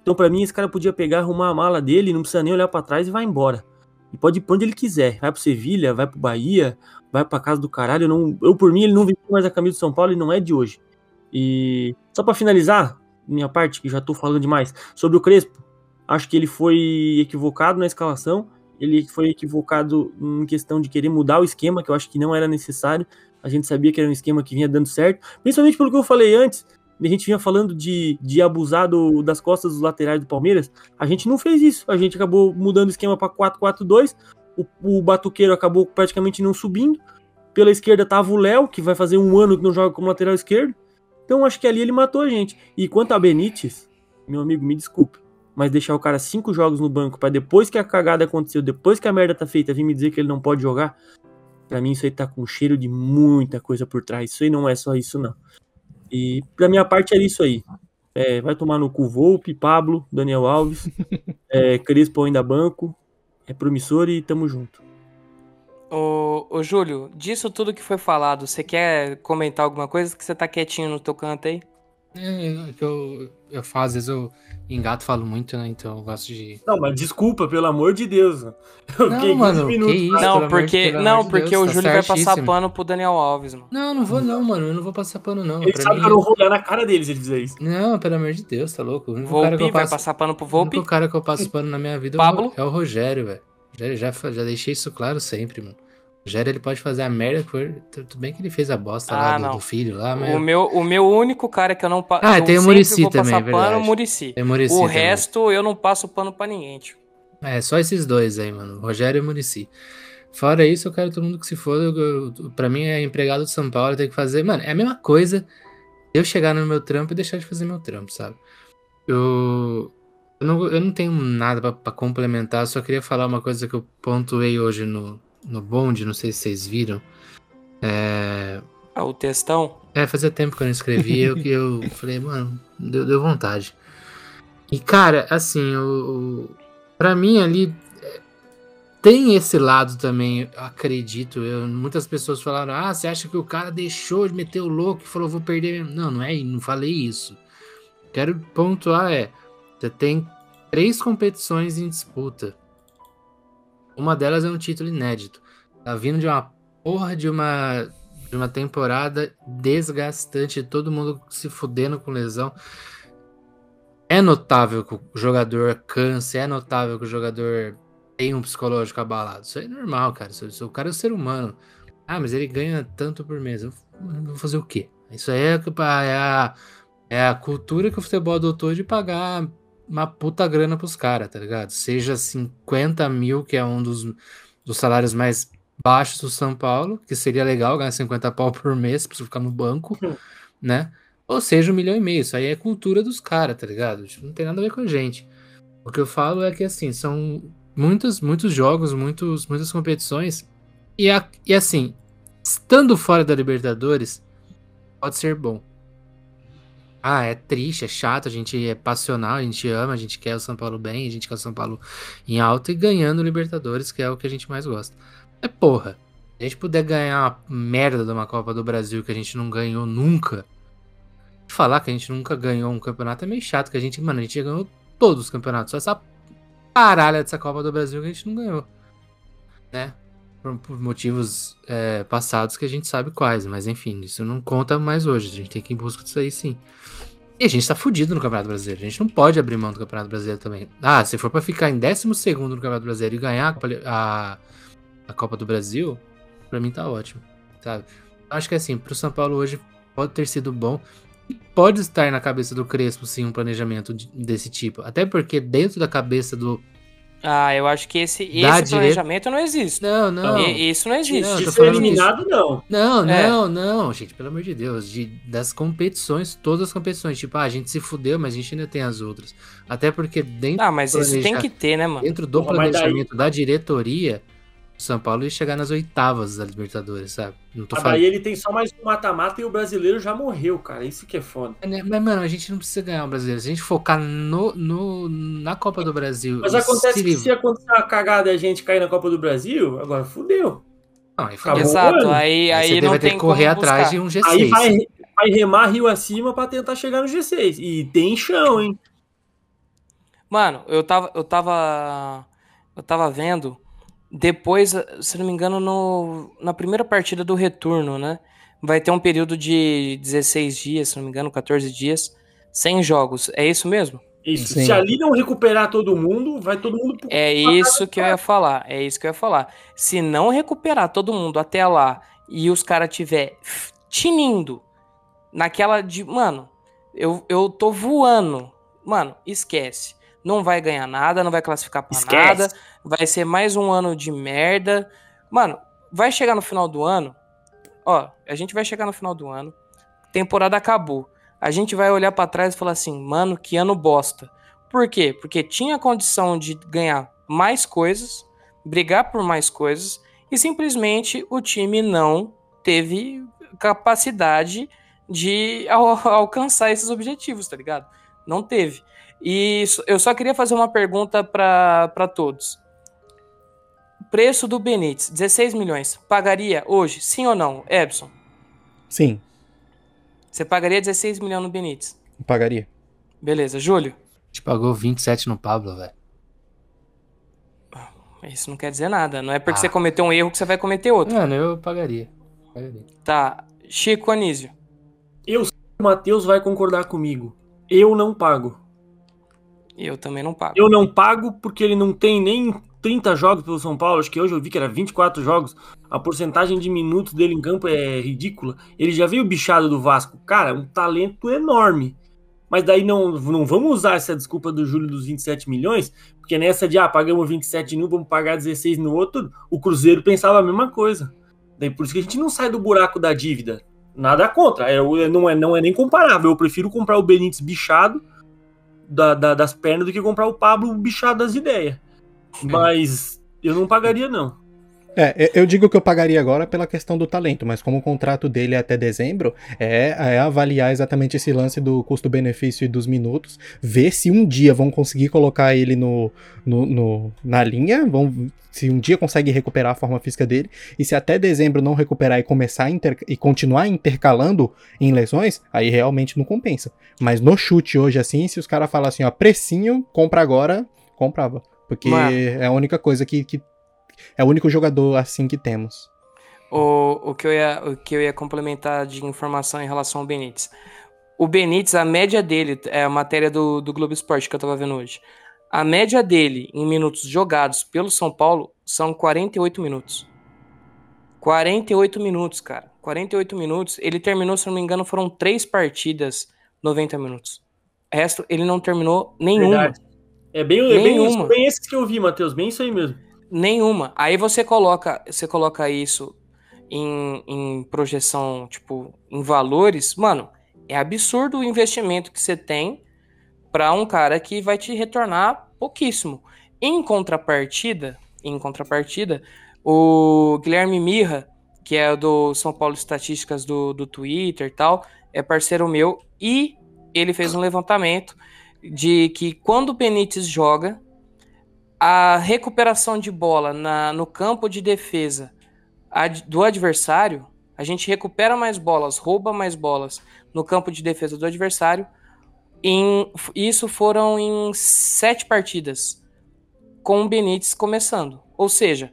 Então, pra mim, esse cara podia pegar, arrumar a mala dele, não precisa nem olhar pra trás e vai embora. E pode ir pra onde ele quiser. Vai pro Sevilha, vai pro Bahia, vai pra casa do caralho. Eu, não, eu por mim, ele não vestiu mais a camisa do São Paulo e não é de hoje. E só pra finalizar, minha parte, que já tô falando demais, sobre o Crespo, acho que ele foi equivocado na escalação. Ele foi equivocado em questão de querer mudar o esquema, que eu acho que não era necessário. A gente sabia que era um esquema que vinha dando certo, principalmente pelo que eu falei antes. A gente vinha falando de, de abusar do- das costas dos laterais do Palmeiras. A gente não fez isso. A gente acabou mudando o esquema para 4-4-2. O, o Batuqueiro acabou praticamente não subindo. Pela esquerda tava o Léo, que vai fazer um ano que não joga como lateral esquerdo. Então acho que ali ele matou a gente. E quanto a Benítez, meu amigo, me desculpe. Mas deixar o cara cinco jogos no banco para depois que a cagada aconteceu, depois que a merda tá feita, vir me dizer que ele não pode jogar. Pra mim isso aí tá com cheiro de muita coisa por trás. Isso aí não é só isso, não. E da minha parte era isso aí. É, vai tomar no cu Volpe, Pablo, Daniel Alves, é, Crespo ainda banco. É promissor e tamo junto. Ô, ô, Júlio, disso tudo que foi falado, você quer comentar alguma coisa que você tá quietinho no teu canto aí? É, que eu, eu faço, às vezes eu engato falo muito, né? Então eu gosto de. Não, mas desculpa, pelo amor de Deus. Eu Não, fiquei 15 mano, que minutos isso? não, porque, de- não, de porque Deus, o tá Júlio vai passar pano pro Daniel Alves, mano. Não, não vou não, mano. Eu não vou passar pano, não. Ele Pra sabe mim- que eu não vou olhar na cara dele se ele fizer isso. Não, pelo amor de Deus, tá louco? O único cara que Volpe eu vai passo, passar pano pro o Volpe. único cara que eu passo pano na minha vida é o Pablo? É o Rogério, velho. Já, já, já deixei isso claro sempre, mano. O Rogério, ele pode fazer a merda. Tudo bem que ele fez a bosta Ah, lá do, não. do filho lá, mas... O meu, o meu único cara que eu não passo. Ah, tem o Muricy também, é pano, verdade. o Murici. É Muricy O também. resto eu não passo pano pra ninguém, tio. É, só esses dois aí, mano. Rogério e Murici. Fora isso, eu quero todo mundo que se foda. Pra mim, é empregado de São Paulo, tem que fazer. Mano, é a mesma coisa eu chegar no meu trampo e deixar de fazer meu trampo, sabe? Eu. Eu não, eu não tenho nada pra complementar, só queria falar uma coisa que eu pontuei hoje no, no bonde, não sei se vocês viram. É. Ah, O textão. É, fazia tempo que eu não escrevia, eu, que eu falei, mano, deu, deu vontade. E, cara, assim, o, o, pra mim ali, é, tem esse lado também, acredito eu. Muitas pessoas falaram, ah, você acha que o cara deixou de meter o louco e falou, vou perder? Não, não é, não falei isso. Quero pontuar é, você tem três competições em disputa. Uma delas é um título inédito. Tá vindo de uma porra de uma de uma temporada desgastante, todo mundo se fudendo com lesão. É notável que o jogador canse, é notável que o jogador tem um psicológico abalado. Isso é normal, cara. Isso, isso- o cara é um ser humano. Ah, mas ele ganha tanto por mês. Eu vou fazer o quê? Isso aí é, é a, é a cultura que o futebol adotou de pagar uma puta grana pros caras, tá ligado? Seja 50 mil, que é um dos, dos salários mais baixos do São Paulo, que seria legal ganhar 50 pau por mês pra você ficar no banco, né? Ou seja, um milhão e meio. Isso aí é cultura dos caras, tá ligado? Não tem nada a ver com a gente. O que eu falo é que, assim, são muitos, muitos jogos, muitos, muitas competições. E, a- e, assim, estando fora da Libertadores, pode ser bom. Ah, é triste, é chato, a gente é passional, a gente ama, a gente quer o São Paulo bem, a gente quer o São Paulo em alta e ganhando o Libertadores, que é o que a gente mais gosta. É porra. Se a gente puder ganhar uma merda de uma Copa do Brasil que a gente não ganhou nunca. Falar que a gente nunca ganhou um campeonato é meio chato, que a gente, mano, a gente já ganhou todos os campeonatos. Só essa paralha dessa Copa do Brasil que a gente não ganhou. Né? Por, por motivos é, passados que a gente sabe quais, mas enfim, isso não conta mais hoje. A gente tem que ir em busca disso aí sim. E a gente tá fudido no Campeonato Brasileiro. A gente não pode abrir mão do Campeonato Brasileiro também. Ah, se for pra ficar em 12 no Campeonato Brasileiro e ganhar a a, Copa do Brasil, pra mim tá ótimo, sabe? Acho que assim, pro São Paulo hoje pode ter sido bom. E pode estar na cabeça do Crespo, sim, um planejamento de- desse tipo. Até porque dentro da cabeça do. Ah, eu acho que esse, esse planejamento não existe. Não, não. E- isso não existe. Não, De ser eliminado, não. Não, É. não, não, gente, pelo amor de Deus. De, das competições, todas as competições. Tipo, ah, a gente se fudeu, mas a gente ainda tem as outras. Até porque dentro, Ah, mas isso tem que ter, né, mano? dentro do Porra, mas daí- planejamento da diretoria, São Paulo ia chegar nas oitavas da Libertadores, sabe? Não tô falando. daí ele tem só mais um mata-mata e o brasileiro já morreu, cara. Isso que é foda. Mas, mano, a gente não precisa ganhar o brasileiro. Se a gente focar no, no, na Copa do Brasil. Mas e acontece se que se acontecer uma cagada e a gente cair na Copa do Brasil, agora fudeu. Não, aí fodeu. Exato, aí, Aí aí você não vai ter que correr atrás de um G6. Aí vai, vai remar rio acima pra tentar chegar no G6. E tem chão, hein? Mano, eu tava, eu tava, eu tava vendo depois, se não me engano, no, na primeira partida do retorno, né? Vai ter um período de 16 dias, se não me engano, 14 dias, sem jogos. É isso mesmo? Isso. Sim. Se ali não recuperar todo mundo, vai todo mundo pro É isso que eu ia falar. É isso que eu ia falar. Se não recuperar todo mundo até lá e os caras tiver tinindo naquela de. Mano, eu, eu tô voando. Mano, esquece. Não vai ganhar nada, não vai classificar pra Esquece. nada. Vai ser mais um ano de merda. Mano, vai chegar no final do ano. Ó, a gente vai chegar no final do ano. Temporada acabou. A gente vai olhar pra trás e falar assim, mano, que ano bosta. Por quê? Porque tinha condição de ganhar mais coisas, brigar por mais coisas, e simplesmente o time não teve capacidade de al- alcançar esses objetivos, tá ligado? Não teve. E eu só queria fazer uma pergunta pra pra todos. Preço do Benítez, 16 milhões. Pagaria hoje, sim ou não? Ebson, Sim, você pagaria 16 milhões no Benítez? eu pagaria. Beleza, Júlio? A gente pagou 27 no Pablo, velho. Isso não quer dizer nada. Não é porque Ah. você cometeu um erro que você vai cometer outro. Mano, eu pagaria. pagaria. Tá. Chico Anísio. O Matheus vai concordar comigo. Eu não pago. Eu também não pago. Eu não pago porque ele não tem nem 30 jogos pelo São Paulo. Acho que hoje eu vi que era 24 jogos. A porcentagem de minutos dele em campo é ridícula. Ele já veio bichado do Vasco. Cara, um talento enorme. Mas daí não, não vamos usar essa desculpa do Júlio dos 27 milhões, porque nessa de, ah, pagamos 27 em um, vamos pagar 16 no outro, o Cruzeiro pensava a mesma coisa. Daí por isso que a gente não sai do buraco da dívida. Nada contra, é, o- não, é, não é nem comparável. Eu prefiro comprar o Benítez bichado da- da- das pernas do que comprar o Pablo bichado das ideias. Mas eu não pagaria, não. É, eu- eu digo que eu pagaria agora pela questão do talento, mas como o contrato dele é até dezembro, é, é avaliar exatamente esse lance do custo-benefício e dos minutos, ver se um dia vão conseguir colocar ele no, no- no- na linha, vão, se um dia consegue recuperar a forma física dele, e se até dezembro não recuperar e começar a inter- e continuar intercalando em lesões, aí realmente não compensa. Mas no chute hoje assim, se os caras falam assim, ó, precinho, compra agora, comprava. Porque Mano. é a única coisa que, que é o único jogador assim que temos. O, o, que eu ia, o que eu ia complementar de informação em relação ao Benítez. O Benítez, a média dele, é a matéria do, do Globo Esporte que eu tava vendo hoje. A média dele em minutos jogados pelo São Paulo são 48 minutos. 48 minutos, cara. 48 minutos. Ele terminou, se não me engano, foram três partidas 90 minutos. O resto, ele não terminou nenhuma. Verdade. É bem, é bem, Nenhuma. isso, bem esse que eu vi, Matheus. Bem isso aí mesmo. Nenhuma. Aí você coloca, você coloca isso em, em projeção, tipo, em valores, mano, é absurdo o investimento que você tem para um cara que vai te retornar pouquíssimo. Em contrapartida, em contrapartida, o Guilherme Mirra, que é do São Paulo Estatísticas do, do Twitter e tal, é parceiro meu e ele fez um levantamento de que quando o Benítez joga, a recuperação de bola na, no campo de defesa ad- do adversário, a gente recupera mais bolas, rouba mais bolas no campo de defesa do adversário. Em, isso foram em sete partidas, com o Benítez começando. Ou seja,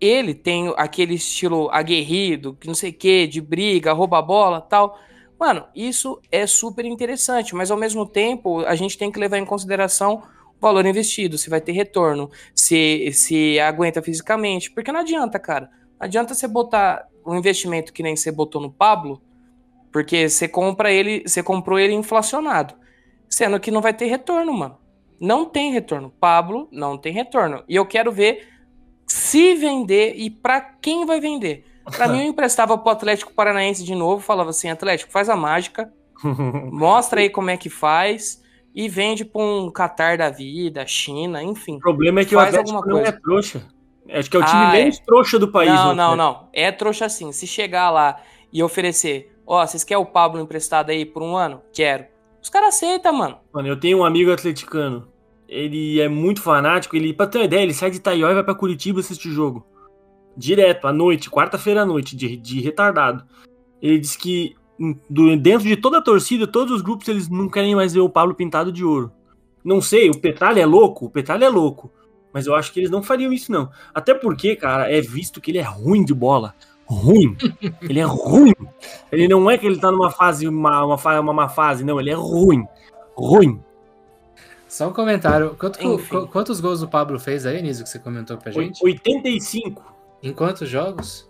ele tem aquele estilo aguerrido, que não sei o que, de briga, rouba a bola tal. Mano, isso é super interessante, mas ao mesmo tempo a gente tem que levar em consideração valor investido, se vai ter retorno, se, se aguenta fisicamente, porque não adianta, cara. Não adianta você botar um investimento que nem você botou no Pablo, porque você compra ele, você comprou ele inflacionado, sendo que não vai ter retorno, mano. Não tem retorno. Pablo não tem retorno. E eu quero ver se vender e para quem vai vender. Para mim, eu emprestava pro Atlético Paranaense de novo, falava assim: Atlético, faz a mágica, mostra aí como é que faz e vende pra um Qatar da vida, China, enfim. O problema é que o Atlético não coisa. é trouxa. Acho que é o time Ah, menos trouxa do país. Não, o não, não. É trouxa assim. Se chegar lá e oferecer, ó, vocês querem o Pablo emprestado aí por um ano? Quero. Os caras aceitam, mano. Mano, eu tenho um amigo atleticano. Ele é muito fanático. Ele, pra ter uma ideia, ele sai de Itaió e vai pra Curitiba assistir jogo. Direto, à noite, quarta-feira à noite, de, de retardado. Ele diz que do- dentro de toda a torcida, todos os grupos, eles não querem mais ver o Pablo pintado de ouro. Não sei, o Petralha é louco, o Petralha é louco. Mas eu acho que eles não fariam isso, não. Até porque, cara, é visto que ele é ruim de bola. Ruim. Ele é ruim. Ele não é que ele tá numa fase, uma, uma, uma má fase, não. Ele é ruim. Ruim. Só um comentário. Quanto, quantos gols o Pablo fez aí, Niso, que você comentou pra gente? 85. Em quantos jogos?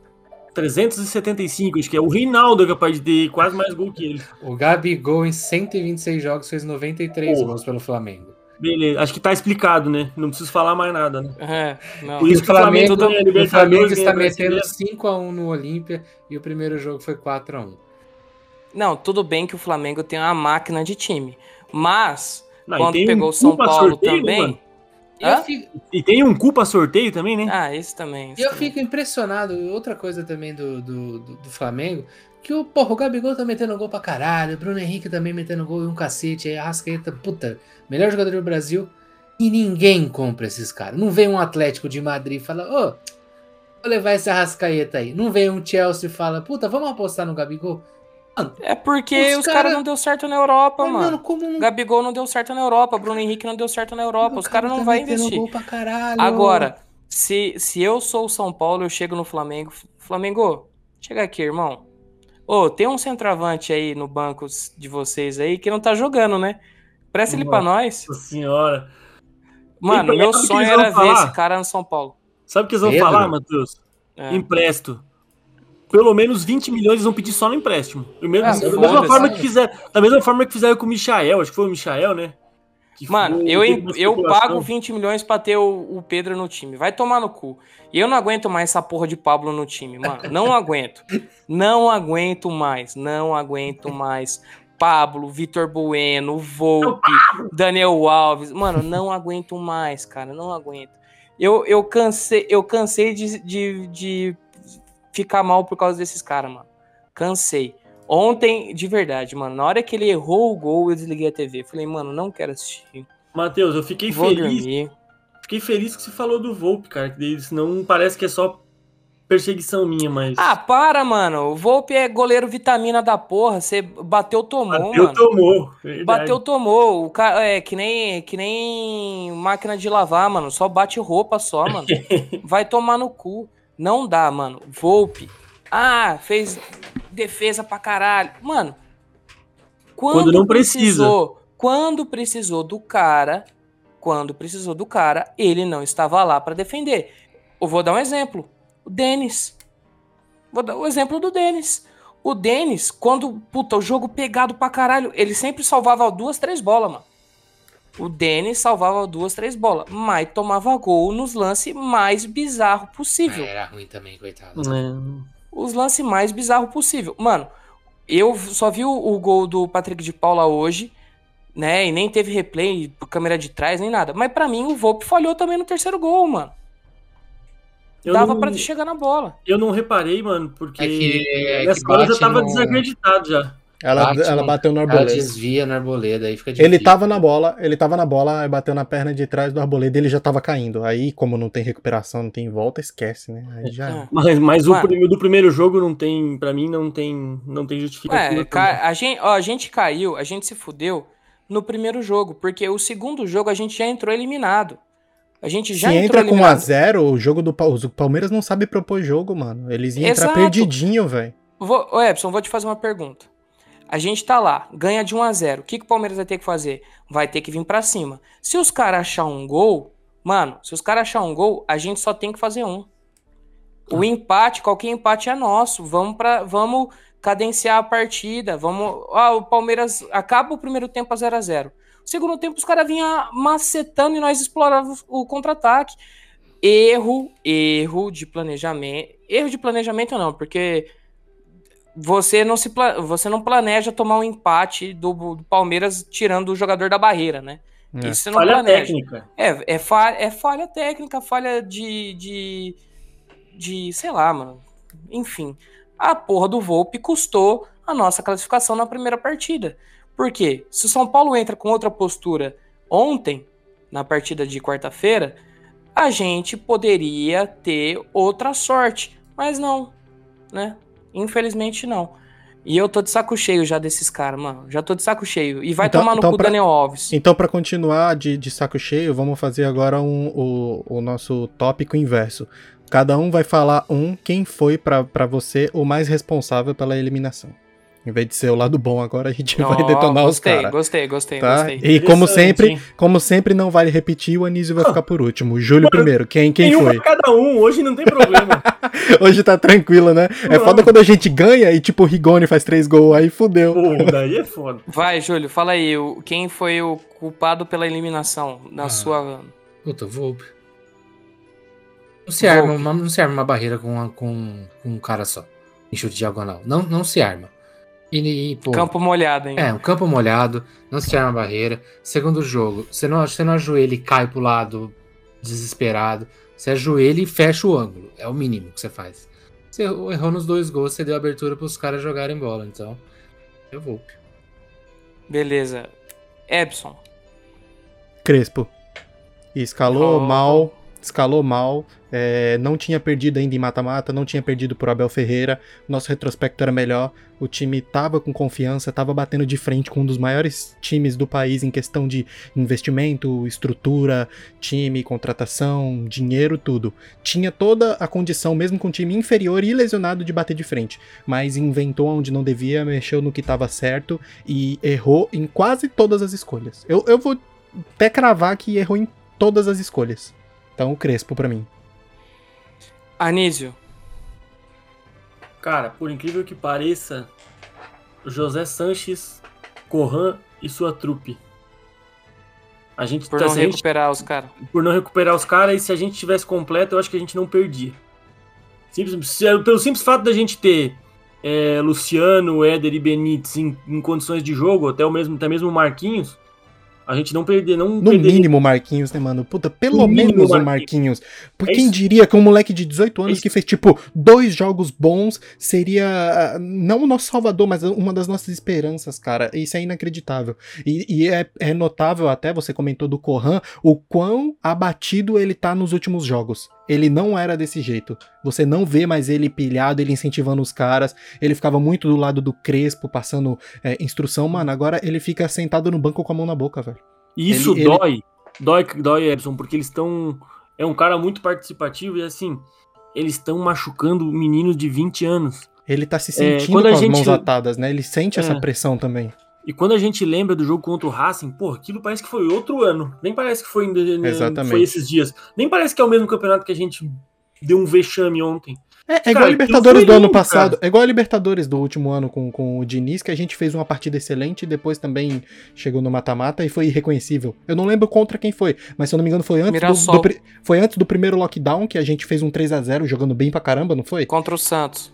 375, acho que é o Reinaldo é capaz de ter quase mais gol que ele. O Gabigol, em 126 jogos, fez 93 Porra. gols pelo Flamengo. Beleza, acho que tá explicado, né? Não preciso falar mais nada, né? É, não. Por isso o que o Flamengo Flamengo, ganha a o Libertadores, Flamengo está metendo 5x1 no Olímpia e o primeiro jogo foi 4x1. Não, tudo bem que o Flamengo tem uma máquina de time. Mas, Não, quando um pegou o São culpa Paulo sorteio, né, também. mano? E fico, E tem um culpa sorteio também, né? Ah, isso também. isso e eu também. fico impressionado. Outra coisa também do, do, do, do Flamengo, que o, porra, o Gabigol tá metendo gol pra caralho, o Bruno Henrique também metendo gol e um cacete, aí a Rascaeta, puta, melhor jogador do Brasil, e ninguém compra esses caras. Não vem um Atlético de Madrid e fala, ô, vou levar esse Arrascaeta aí. Não vem um Chelsea e fala, puta, vamos apostar no Gabigol? É porque Os os, cara- caras não deu certo na Europa, Mas, mano. como um Gabigol não deu certo na Europa, Bruno Henrique não deu certo na Europa. Os caras não tá vão investir. gol pra caralho. Agora, se, se eu sou o São Paulo, eu chego no Flamengo. Flamengo, chega aqui, irmão. Ô, tem um centroavante aí no banco de vocês aí que não tá jogando, né? Presta ele pra nós. Nossa senhora. Mano, meu sonho era ver esse cara no São Paulo. Sabe o que eles vão Pedro? falar, Matheus? É. Empresto. Pelo menos 20 milhões eles vão pedir só no empréstimo. Primeiro, Ah, da mesma forma que fizeram, da mesma forma que fizeram com o Michael, acho que foi o Michael, né? Que Mano, eu, eu pago 20 milhões pra ter o, o Pedro no time. Vai tomar no cu. E eu não aguento mais essa porra de Pablo no time, mano. Não aguento. Não aguento mais. Não aguento mais. Pablo, Vitor Bueno, Volpe, Daniel Alves. Mano, não aguento mais, cara. Não aguento. Eu, eu cansei, eu cansei de, de, de ficar mal por causa desses caras, mano. Cansei. Ontem, de verdade, mano, na hora que ele errou o gol, eu desliguei a TV. Falei, mano, não quero assistir. Matheus, eu fiquei Vou feliz. dormir. Fiquei feliz que você falou do Volpe, cara. Que senão parece que é só perseguição minha, mas. Ah, para, mano. O Volpe é goleiro vitamina da porra. Você bateu, tomou, bateu, mano. tomou. Verdade. Bateu, tomou. O cara é que nem, que nem máquina de lavar, mano. Só bate roupa só, mano. Vai tomar no cu. Não dá, mano. Volpe. Ah, fez defesa pra caralho. Mano, quando, Quando não precisa. precisou, quando precisou do cara, quando precisou do cara, ele não estava lá pra defender. Eu vou dar um exemplo. O Denis. Vou dar o exemplo do Denis. O Denis, quando, puta, o jogo pegado pra caralho, ele sempre salvava duas, três bolas, mano. O Denis salvava duas, três bolas, mas tomava gol nos lances mais bizarros possível. É, era ruim também, coitado. É. Os lances mais bizarros possível. Mano, eu só vi o, o gol do Patrick de Paula hoje, né? E nem teve replay por câmera de trás, nem nada. Mas pra mim, o Volpe falhou também no terceiro gol, mano. Eu Dava não, pra chegar na bola. eu não reparei, mano, porque É que, é que nessa hora eu já tava no- desacreditado já. Ela, Bate ela no- bateu no Ela arboleda. desvia na arboleda, aí fica difícil. Ele tava na bola, ele tava na bola, aí bateu na perna de trás do arboleda e ele já tava caindo. Aí, como não tem recuperação, não tem volta, esquece, né? Aí já. Mas, mas o do primeiro jogo não tem, pra mim, não tem, não tem justificativa. É, ca- a, gente, ó, a gente caiu, a gente se fudeu no primeiro jogo, porque o segundo jogo a gente já entrou eliminado. A gente já Se entra com eliminado. 1x0, o jogo do o Palmeiras não sabe propor jogo, mano. Eles iam entrar Exato. perdidinho, velho. Vou, ô Epson, vou te fazer uma pergunta. A gente tá lá, ganha de 1 a 0 O que, que o Palmeiras vai ter que fazer? Vai ter que vir pra cima. Se os caras achar um gol, mano, se os caras achar um gol, a gente só tem que fazer um. O empate, qualquer empate é nosso. Vamos para, vamos cadenciar a partida. Vamos, ah, o Palmeiras acaba o primeiro tempo a 0 a 0. O segundo tempo os caras vinham macetando e nós explorávamos o contra-ataque. Erro, erro de planejamento. Erro de planejamento não, porque você não se você não planeja tomar um empate do, do Palmeiras tirando o jogador da barreira, né? É. Isso você não Falha planeja. técnica. É, é, falha, é falha técnica, falha de, de. de. sei lá, mano. Enfim. A porra do Volpe custou a nossa classificação na primeira partida. Por quê? Se o São Paulo entra com outra postura ontem, na partida de quarta-feira, a gente poderia ter outra sorte. Mas não, né? Infelizmente não. E eu tô de saco cheio já desses caras, mano. Já tô de saco cheio. E vai Então- tomar no então cu pra- Daniel Alves. Então, pra continuar de, de saco cheio, vamos fazer agora um- o, o nosso tópico inverso. Cada um vai falar um quem foi pra você o mais responsável pela eliminação. Em vez de ser o lado bom agora, a gente vai Ó, detonar os gostei, caras. Gostei, gostei, Tá? gostei. E como sempre, como sempre não vale repetir, o Anísio vai ficar por último. O Júlio Mano, primeiro. Quem, quem Tem um foi? pra cada um, hoje não tem problema. Hoje tá tranquilo, né? É Não. foda quando a gente ganha e tipo o Rigoni faz três gols, aí fudeu. Pô, daí é foda. Vai, Júlio, fala aí. Quem foi o culpado pela eliminação na Ah. sua. Puta, Volpe. Não se arma, uma, não se arma uma barreira com, uma- com, com um cara só. Em chute diagonal. Não, não se arma. E, e, pô, Campo molhado, hein? É, um campo molhado, não se arma a barreira. Segundo jogo, você não, você não ajoelha e cai pro lado desesperado. Você ajoelha e fecha o ângulo. É o mínimo que você faz. Você errou, errou nos dois gols, você deu abertura pros caras jogarem bola. Então, eu vou. Beleza. Epson. Crespo. Escalou Oh. mal, escalou mal. é, não tinha perdido ainda em mata-mata, não tinha perdido por Abel Ferreira. Nosso retrospecto era melhor. O time tava com confiança, tava batendo de frente com um dos maiores times do país em questão de investimento, estrutura, time, contratação, dinheiro, tudo. Tinha toda a condição, mesmo com um time inferior e lesionado, de bater de frente. Mas inventou onde não devia, mexeu no que tava certo e errou em quase todas as escolhas. Eu, eu vou até cravar que errou em todas as escolhas. Então, o Crespo pra mim. Anísio. Cara, por incrível que pareça, José Sanches, Corran e sua trupe. A gente, Por tá- não a gente- recuperar os caras. por não recuperar os caras, e se a gente tivesse completo, eu acho que a gente não perdia. Simples, se- pelo simples fato da gente ter é, Luciano, Éder e Benítez em, em condições de jogo, até o mesmo, até mesmo o Marquinhos, a gente não perder, não No perderia. mínimo, Marquinhos, né, mano? Puta, pelo No mínimo, menos o Marquinhos. Marquinhos. Por É quem isso. diria que um moleque de 18 anos É que fez, tipo, dois jogos bons seria ah, não o nosso salvador, mas uma das nossas esperanças, cara. Isso é inacreditável. E, e é, é notável até, você comentou do Corran, o quão abatido ele tá nos últimos jogos. Ele não era desse jeito. Você não vê mais ele pilhado, ele incentivando os caras. Ele ficava muito do lado do Crespo, passando é, instrução. Mano, agora ele fica sentado no banco com a mão na boca, velho. E isso Ele- ele- dói, dói, dói, Edson, porque eles estão. É um cara muito participativo e assim, eles estão machucando meninos de 20 anos. Ele tá se É, sentindo quando com as gente- mãos atadas, né? Ele sente essa É. pressão também. E quando a gente lembra do jogo contra o Racing, pô, aquilo parece que foi outro ano. Nem parece que foi, Exatamente. foi esses dias. Nem parece que é o mesmo campeonato que a gente deu um vexame ontem. É, é Cara, igual a Libertadores do ano passado. cara. É igual a Libertadores do último ano com, com o Diniz, que a gente fez uma partida excelente e depois também chegou no mata-mata e foi irreconhecível. Eu não lembro contra quem foi, mas se eu não me engano foi antes, do, do foi antes do primeiro lockdown que a gente fez um 3 a 0 jogando bem pra caramba, não foi? Contra o Santos.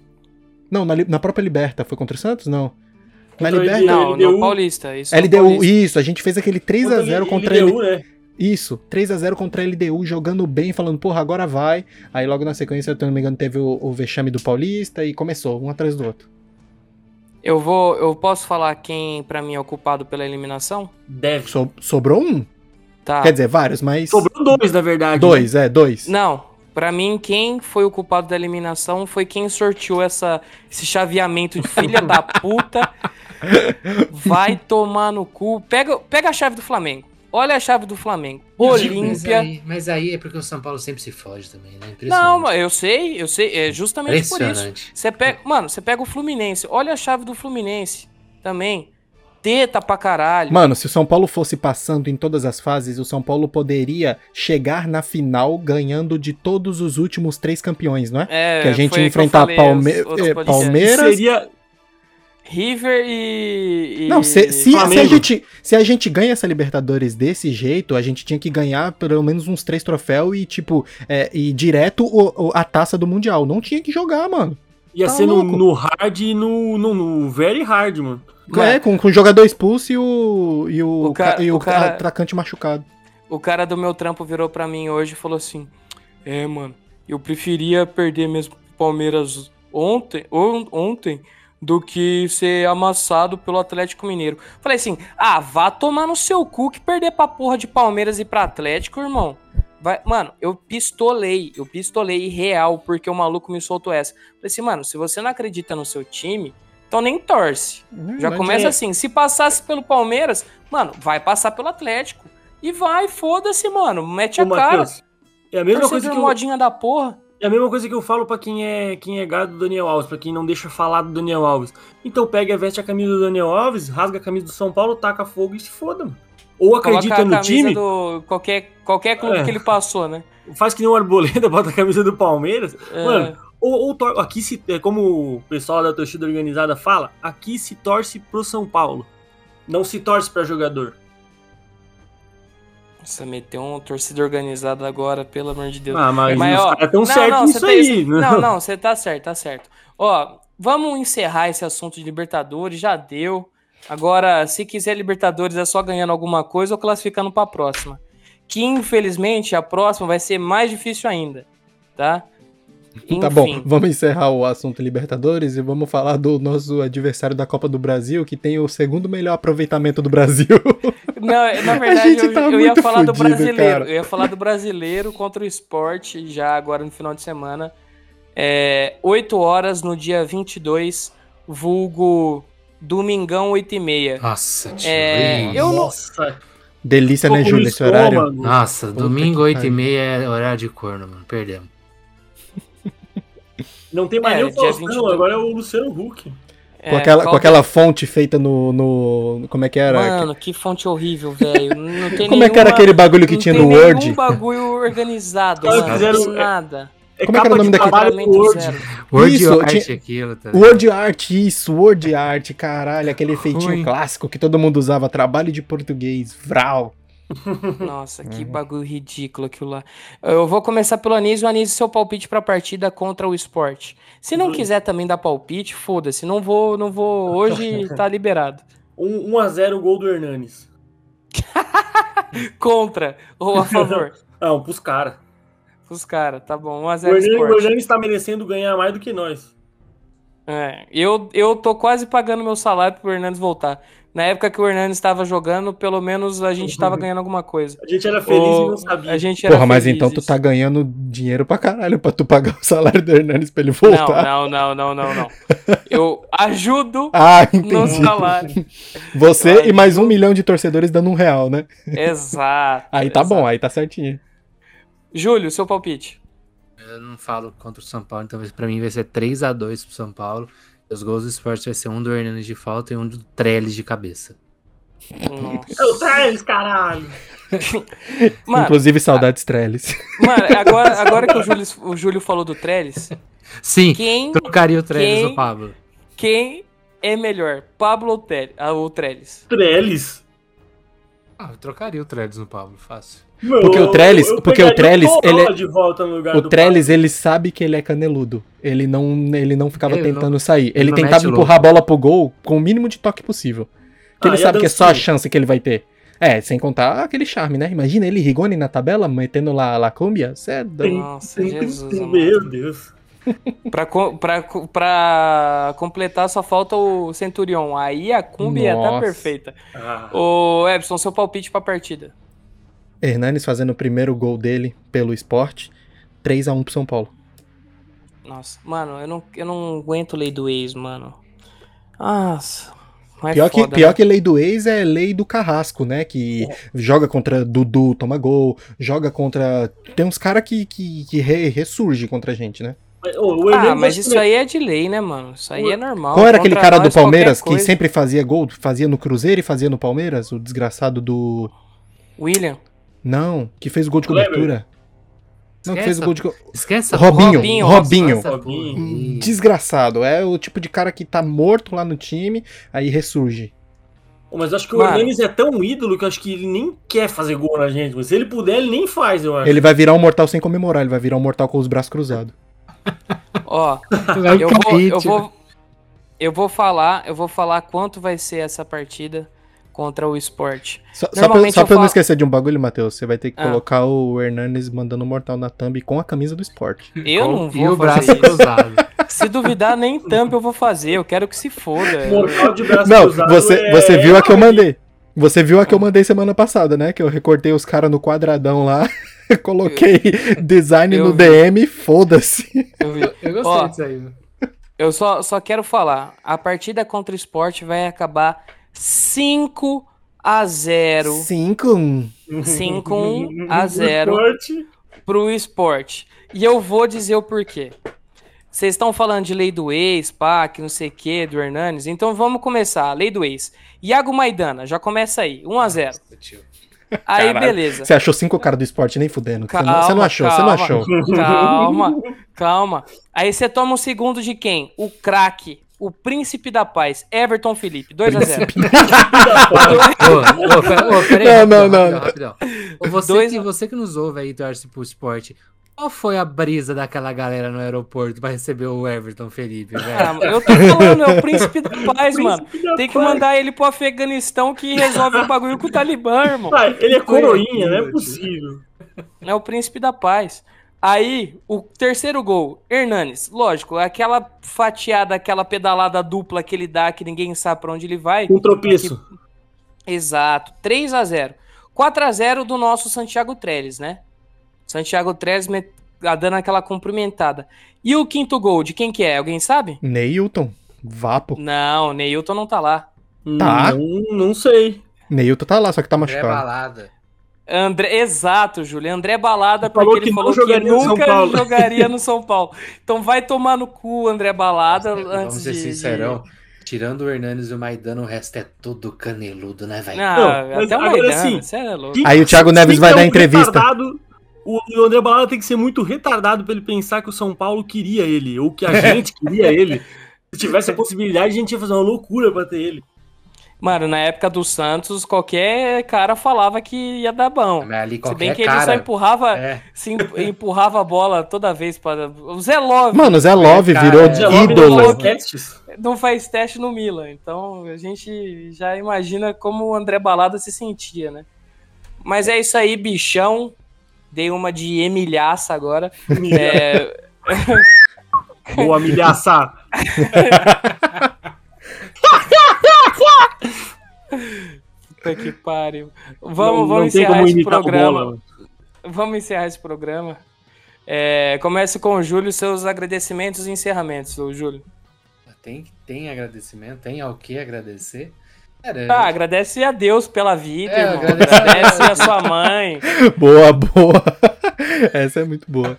Não, na, na própria Liberta. Foi contra o Santos? Não. Na Contra o Liberta. E Não, LDU. no Paulista. Isso LDU, Paulista. isso, a gente fez aquele 3 a 0 contra ele. ele. né? Isso, 3 a 0 contra a LDU, jogando bem, falando, porra, agora vai. Aí logo na sequência, se eu não me engano, teve o, o vexame do Paulista e começou, um atrás do outro. Eu vou. Eu posso falar quem pra mim é o culpado pela eliminação? Deve. So- sobrou um? Tá. Quer dizer, vários, mas. Sobrou dois, na verdade. né? Dois, é, dois. Não, pra mim, quem foi o culpado da eliminação foi quem sorteou essa, esse chaveamento de filha da puta. Vai tomar no cu. Pega, pega a chave do Flamengo. olha a chave do Flamengo. Mas Olímpia. aí, mas aí é porque o São Paulo sempre se foge também, né? Não, mas eu sei, eu sei, é justamente por isso. Você pega, mano, você pega o Fluminense, olha a chave do Fluminense também. Teta pra caralho. Mano, se o São Paulo fosse passando em todas as fases, o São Paulo poderia chegar na final ganhando de todos os últimos três campeões, não é? É, que a gente ia enfrentar Palme- podcasts. Palmeiras. Seria. River e. e- Não, se, se, se a Flamengo. gente, se a gente ganha essa Libertadores desse jeito, a gente tinha que ganhar pelo menos uns três troféus e, tipo, é, e direto o- o- a taça do Mundial. Não tinha que jogar, mano. Ia Tá ser no, no hard e no, no, no very hard, mano. É, com, com o jogador expulso e o, e o, O ca- ca- e o o cara- atacante machucado. O cara do meu trampo virou pra mim hoje e falou assim: É, mano, eu preferia perder mesmo pro Palmeiras ontem, on- ontem do que ser amassado pelo Atlético Mineiro. Falei assim: Ah, vá tomar no seu cu que perder pra porra de Palmeiras e pra Atlético, irmão. Vai, mano, eu pistolei, eu pistolei real porque o maluco me soltou essa. Falei assim, mano, se você não acredita no seu time, então nem torce. Já Não começa adianta. assim, se passasse pelo Palmeiras, mano, vai passar pelo Atlético. E vai, foda-se, mano, mete a Ô, cara. Matheus, é a mesma coisa Torcedor que eu, modinha da porra. É a mesma coisa que eu falo pra quem é quem é gado do Daniel Alves, pra quem não deixa falar do Daniel Alves. Então pega e veste a camisa do Daniel Alves, rasga a camisa do São Paulo, taca fogo e se foda, mano. Ou acredita no time, do qualquer, qualquer clube É. que ele passou, né? faz que nem o Arboleda, bota a camisa do Palmeiras. É, Mano, ou, ou aqui se, é como o pessoal da torcida organizada fala, aqui se torce pro São Paulo. Não se torce pra jogador. Nossa, meteu um torcida organizada agora, pelo amor de Deus. Ah, mas, Mas, os caras tão não, certos não, nisso aí. tem- né? Não, não, você tá certo, tá certo. Ó, vamos encerrar esse assunto de Libertadores, já deu. Agora, se quiser Libertadores, é só ganhando alguma coisa ou classificando pra próxima. Que infelizmente a próxima vai ser mais difícil ainda, tá? Tá bom, Enfim. vamos encerrar o assunto Libertadores e vamos falar do nosso adversário da Copa do Brasil, que tem o segundo melhor aproveitamento do Brasil. Não, na verdade, gente eu, tá eu ia muito falar do fudido, brasileiro. cara. Eu ia falar do brasileiro contra o esporte já agora no final de semana. É, 8 horas no dia 22, vulgo domingão 8 e meia. Nossa, tio. É, eu não- Nossa, Delícia, né, tô com Júlio, esse horário? Nossa, Puta domingo que 8 e meia é horário de corno, mano. Perdemos. Não tem mais É, nem o Faustão, 22. agora é o Luciano Huck. Com, É, aquela, qual com que- aquela fonte feita no, no. Como é que era? Mano, que fonte horrível, velho. Não tem Como é que era aquele bagulho que não tinha tem no Word? bagulho organizado, Os caras mano. fizeram- Não tem nada. É Como é que era o nome daquele- trabalho do Tratamento Word. zero. Word Isso, art tinha- aquilo, tá Word Art, isso, Word Art, caralho, aquele feitinho Ruim. clássico que todo mundo usava, trabalho de português, vral. Nossa, Uhum. que bagulho ridículo aquilo lá. Eu vou começar pelo Anísio. Anísio, seu palpite pra partida contra o esporte. Se não Uhum. quiser também dar palpite, foda-se. Não vou, não vou. Hoje tá liberado. 1 1 a 0 o gol do Hernanes. Contra ou a favor? Não, pros caras. Os caras, tá bom. 1 a O 0 Hernanes, o. Hernanes tá merecendo ganhar mais do que nós. É, eu, eu tô quase pagando meu salário pro Hernandes voltar. Na época que o Hernandes estava jogando, pelo menos a gente tava ganhando alguma coisa. A gente era feliz e O- não sabia. A gente era Porra, mas feliz, então tu tá ganhando dinheiro pra caralho pra tu pagar o salário do Hernandes pra ele Não, voltar. não, não, não, não, não. Eu ajudo Ah, no entendi. salário. Você Eu e mais um milhão de torcedores dando um real, né? Exato. Aí tá exato. bom, aí tá certinho. Júlio, seu palpite. Eu não falo contra o São Paulo, então pra mim vai ser 3 a 2 pro São Paulo. Os gols do esporte vai ser um do Hernandes de falta e um do Trellis de cabeça. Nossa. É o Trellis, caralho. Mano, Inclusive, saudades Trellis. mano agora, agora que o Júlio, o Júlio falou do Trellis, Sim, quem, trocaria o Trellis Quem- do Pablo. quem é melhor? Pablo ou, Tel, ah, ou Trellis? Trellis. Ah, eu trocaria o Trellis no Pablo, fácil. Meu, Porque o Trellis- eu porque o Trellis, ele é- de volta no lugar O Trellis, ele sabe que ele é caneludo. Ele não, ele não ficava Ele tentando não- sair. Ele não tentava empurrar a bola pro gol com o mínimo de toque possível. Porque Ah, ele sabe que é só a chance que ele vai ter. É, sem contar aquele charme, né? Imagina ele, Rigoni na tabela, metendo lá a La Cumbia. Cê é doido. Nossa, Jesus. Meu Deus. Pra, co- pra, co- pra completar, só falta o Centurion. Aí a Cumbi ia tá perfeita. Ah, Ô, Epson, seu palpite pra partida. Hernanes fazendo o primeiro gol dele pelo esporte. 3x1 pro São Paulo. Nossa, mano, eu não, eu não aguento lei do ex, mano. Nossa. Não é Pior, que, foda, pior né? que lei do ex é lei do carrasco, né? Que joga contra Dudu, toma gol, joga contra. Tem uns caras que, que, que re- ressurge contra a gente, né? Ô, o Ah, mas isso que- aí é de lei, né, mano? Isso aí é normal. Qual era aquele cara do Palmeiras que sempre fazia gol? Fazia no Cruzeiro e fazia no Palmeiras? O desgraçado do. William. Não, que fez o gol de cobertura. Não, que fez o Esquece gol de. Esquece Robinho, Robinho, Robinho. Nossa, Robinho. porra. Desgraçado. É o tipo de cara que tá morto lá no time, aí ressurge. Mas eu acho que o Mano. Hernandes é tão ídolo que eu acho que ele nem quer fazer gol na gente. Mas se ele puder, ele nem faz, eu acho. Ele vai virar um mortal sem comemorar, ele vai virar um mortal com os braços cruzados. Ó, eu vou, eu vou, eu vou falar, eu vou falar quanto vai ser essa partida contra o esporte. Só, só pra, só eu pra eu não falo- esquecer de um bagulho, Matheus, você vai ter que Ah. colocar o Hernanes mandando mortal na thumb com a camisa do esporte. Eu não E vou o fazer braço isso. cruzado. Se duvidar, nem thumb eu vou fazer. Eu quero que se foda. Mortal de braço Não, cruzado você, é- você viu a que eu mandei. Você viu a que eu mandei semana passada, né? Que eu recortei os caras no quadradão lá, coloquei design eu no vi. DM, foda-se. Eu, vi. Eu gostei Ó, disso aí. mano. eu só, só quero falar. A partida contra o esporte vai acabar 5 a 0 5 5 a 0 Esporte. pro esporte. E eu vou dizer o porquê. Vocês estão falando de lei do ex, que não sei o que, do Hernanes. Então vamos começar. Lei do ex. Iago Maidana, já começa aí. 1 a 0 Aí, Caralho. beleza. Você achou cinco caras do esporte nem fudendo. Você não, Calma, você não achou, você não calma. achou. Calma, calma. Aí você toma um segundo de quem? O craque, o príncipe da paz, Everton Felipe, 2 a 0 Ô, ô, pera- ô, pera aí, Não, rapidão, não, rapidão, rapidão. Ô, Você, Dois- que, você que nos ouve aí, torce pro esporte, qual foi a brisa daquela galera no aeroporto pra receber o Everton Felipe, velho? Ah, eu tô falando, é o príncipe da paz, mano. Príncipe da Tem que paz. mandar ele pro Afeganistão que resolve o bagulho com o Talibã, irmão. Ah, ele é coroinha, não é possível. É o príncipe da paz. Aí, o terceiro gol, Hernanes. Lógico, aquela fatiada, aquela pedalada dupla que ele dá, que ninguém sabe pra onde ele vai. Um tropeço. Exato. 3 a 0 4 a 0 do nosso Santiago Trellis, né? Santiago Trellis met- ah, dando aquela cumprimentada. E o quinto gol, de quem que é? Alguém sabe? Neilton, Vapo. Não, Neilton não tá lá. Tá. Não, não sei. Neilton tá lá, só que tá André machucado. Balada. André, exato, Júlio. André Balada, Falou porque ele que não falou que jogaria no São nunca Paulo. jogaria no São Paulo. Então vai tomar no cu, André Balada, Vamos antes ser de... sincerão. Tirando o Hernanes e o Maidana, o resto é tudo caneludo, né, velho? Não, mas até o agora Maidana, sim. você é Aí o Thiago Neves quem vai é dar um entrevista. retardado, O o André Balada tem que ser muito retardado pra ele pensar que o São Paulo queria ele, ou que a gente queria ele. Se tivesse a possibilidade, a gente ia fazer uma loucura pra ter ele. Mano, na época do Santos, qualquer cara falava que ia dar bom. Mas ali Se bem que ele cara... só empurrava, É. se em- empurrava a bola toda vez para o Zé Love Mano, o Zé Love cara, virou é. Ele ídolo. faz testes. não faz teste no Milan. Então a gente já imagina como o André Balada se sentia, né? Mas é isso aí, bichão. Dei uma de Emilhaça agora. É, Boa, milhaça. puta que pariu. Vamos, Não- vamos não encerrar esse o programa. Bola. Vamos encerrar esse programa. É, comece com o Júlio seus agradecimentos e encerramentos, ô Júlio. Tem, tem agradecimento, tem ao que agradecer. Cara, Ah, agradece a Deus pela vida, É, irmão. agradece- Agradece a sua mãe. Boa, boa. Essa é muito boa.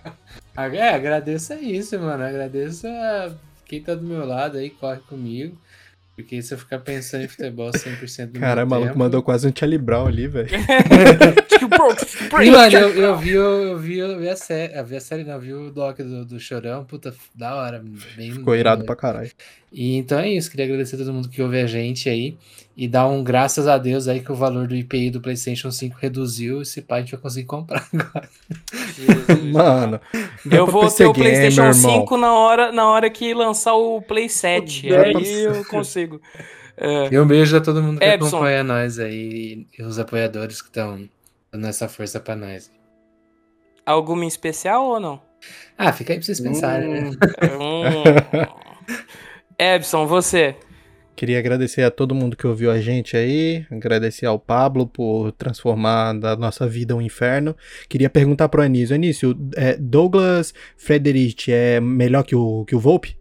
É, agradeço a isso, mano. Agradeço a quem tá do meu lado aí, corre comigo. Porque se eu ficar pensando em futebol 100% do Cara, o maluco tempo... mandou quase um Charlie Brown ali, velho. E, mano, eu, eu vi, eu, eu vi, eu vi a série, eu vi a série não, eu vi o doc do, do Chorão, puta, da hora. Bem, Ficou irado pra caralho. E então é isso, queria agradecer a todo mundo que ouve a gente aí e dar um graças a Deus aí que o valor do IPI do PlayStation 5 reduziu e se pá a gente vai conseguir comprar agora. Mano, dá Eu vou PC ter o Gamer, PlayStation irmão. 5 na hora, na hora que lançar o Play 7. Dá Aí pra- eu consigo. É, E um beijo a todo mundo que Epson. acompanha nós aí e os apoiadores que estão dando essa força pra nós. alguma em especial ou não? Ah, fica aí pra vocês pensarem, né? Hum. Ebson, você. Queria agradecer a todo mundo que ouviu a gente aí, agradecer ao Pablo por transformar da nossa vida um inferno. Queria perguntar pro Anísio, Anísio, é, Douglas Frederich é melhor que o, que o Volpe?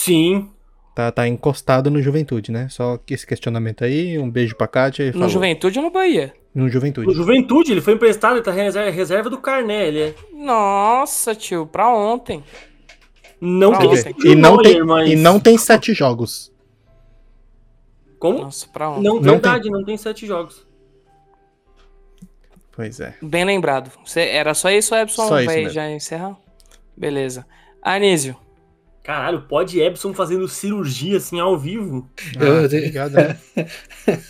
Sim. Tá, tá encostado no Juventude, né? Só que esse questionamento aí, um beijo pra Kátia e No falou. Juventude ou no Bahia? No Juventude. Juventude, ele foi emprestado, ele tá reserva, reserva do Carné, ele é. Nossa, tio, pra ontem. Não Pra tem ontem. E não, tem, mas- e não tem sete jogos. Como? Nossa, pra ontem. Não, Não verdade, não tem sete jogos. Pois é. Bem lembrado. Cê- era só isso, Epson? Só isso Vai mesmo. já encerrar? Beleza. Anísio. Caralho, pode Epson fazendo cirurgia assim ao vivo. Eu- Ah, obrigado, né?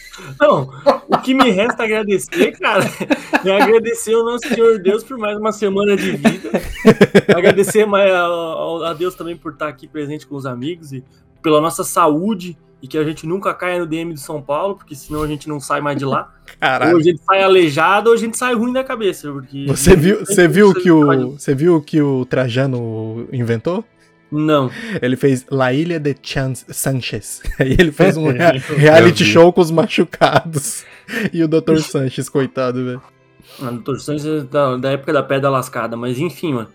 Não, o que me resta agradecer, cara, é agradecer ao nosso Senhor Deus por mais uma semana de vida. Agradecer a Deus também por estar aqui presente com os amigos e pela nossa saúde e que a gente nunca caia no DM de São Paulo, porque senão a gente não sai mais de lá. Ou Caralho. a gente sai aleijado ou a gente sai ruim da cabeça. Porque Você viu, você viu que o, você viu o que o Trajano inventou? Não. Ele fez La Ilha de Chance Sanchez. Aí ele fez um reality show com os machucados. E o Dr. Sanchez, coitado, velho. A torções da, da época da pedra lascada, mas enfim, mano.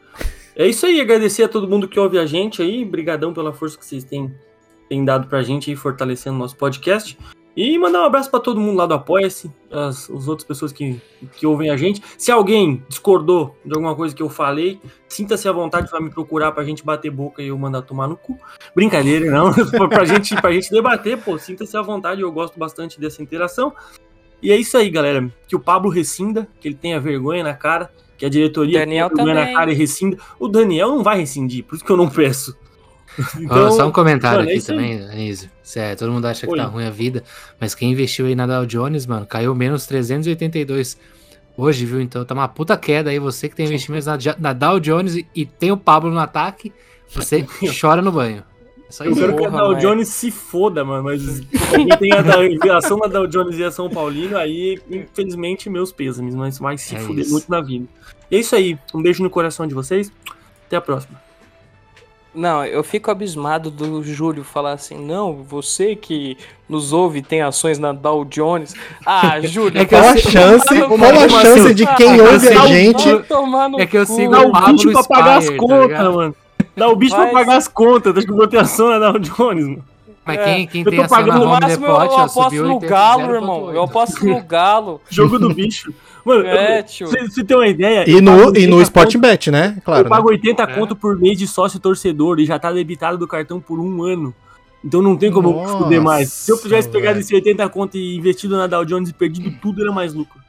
É isso aí, agradecer a todo mundo que ouve a gente aí, brigadão pela força que vocês têm, têm dado pra gente aí, fortalecendo o nosso podcast. E mandar um abraço pra todo mundo lá do Apoia-se, as, as outras pessoas que, que ouvem a gente. Se alguém discordou de alguma coisa que eu falei, sinta-se à vontade pra me procurar pra gente bater boca e eu mandar tomar no cu. Brincadeira, não. pra, pra, gente, pra gente debater, pô, sinta-se à vontade, eu gosto bastante dessa interação. E é isso aí, galera. Que o Pablo rescinda, que ele tenha vergonha na cara, que a diretoria Daniel tenha vergonha também. na cara e rescinda. O Daniel não vai rescindir, por isso que eu não peço. Ó, só um comentário mano, é aqui também, Anísio. Sério, todo mundo acha que Oi. tá ruim a vida, mas quem investiu aí na Dow Jones, mano, caiu menos 382 hoje, viu? Então tá uma puta queda aí. Você que tem investimentos na, na Dow Jones e, e tem o Pablo no ataque, você chora no banho. É só Eu isso. quero que a Dow Jones se foda, mano. Mas quem tem a, ação da Dow Jones e a São Paulino, aí, infelizmente, meus pêsames, mas vai se É fuder isso. muito na vida. E é isso aí. Um beijo no coração de vocês. Até a próxima. Não, eu fico abismado do Júlio falar assim, não, você que nos ouve tem ações na Dow Jones. Ah, Júlio, É que eu Qual a sei- chance, qual a assim? chance de quem É que eu ouve a gente É que eu sigo Dá o bicho pra pagar as tá contas, mano. Dá o bicho pra pagar as contas. Acho que eu vou ter ação na Dow Jones, mano. Mas É, quem, quem eu tem tô ação na Home máximo eu, Depot, eu ó, aposto no 80, Galo, 0,8. irmão. Eu aposto no Galo. Jogo do bicho. Mano, É, eu, tio. você, você tem uma ideia? e pago no, e 80 no Sportbet, né? Claro. eu pago né? 80 É. conto por mês de sócio torcedor e já tá debitado do cartão por um ano. Então não tem como eu me fuder mais. Se eu tivesse Nossa, pegado velho. esse 80 conto e investido na Dow Jones e perdido tudo, era mais lucro.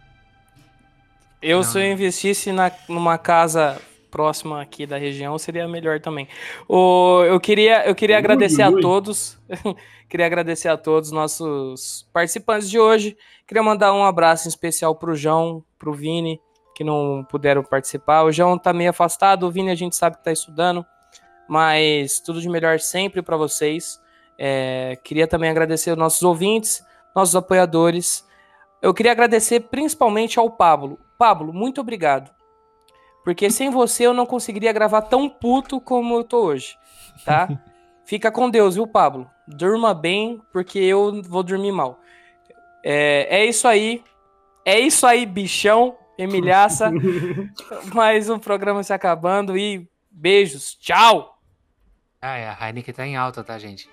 Eu, Não. se eu investisse na, numa casa próxima aqui da região, seria melhor também. O, eu queria, eu queria Ui, agradecer ui, a todos. queria agradecer a todos nossos participantes de hoje. Queria mandar um abraço especial pro João, pro Vini, que não puderam participar. O João tá meio afastado, o Vini a gente sabe que tá estudando, mas tudo de melhor sempre para vocês. É, queria também agradecer aos nossos ouvintes, nossos apoiadores. Eu queria agradecer principalmente ao Pablo. Pablo, muito obrigado. Porque sem você eu não conseguiria gravar tão puto como eu tô hoje, tá? Fica com Deus, viu, Pablo? Durma bem, porque eu vou dormir mal. É, é isso aí. É isso aí, bichão, Emilhaça. Mais um programa se acabando e beijos. Tchau! Ah, é, a Heineken tá em alta, tá, gente?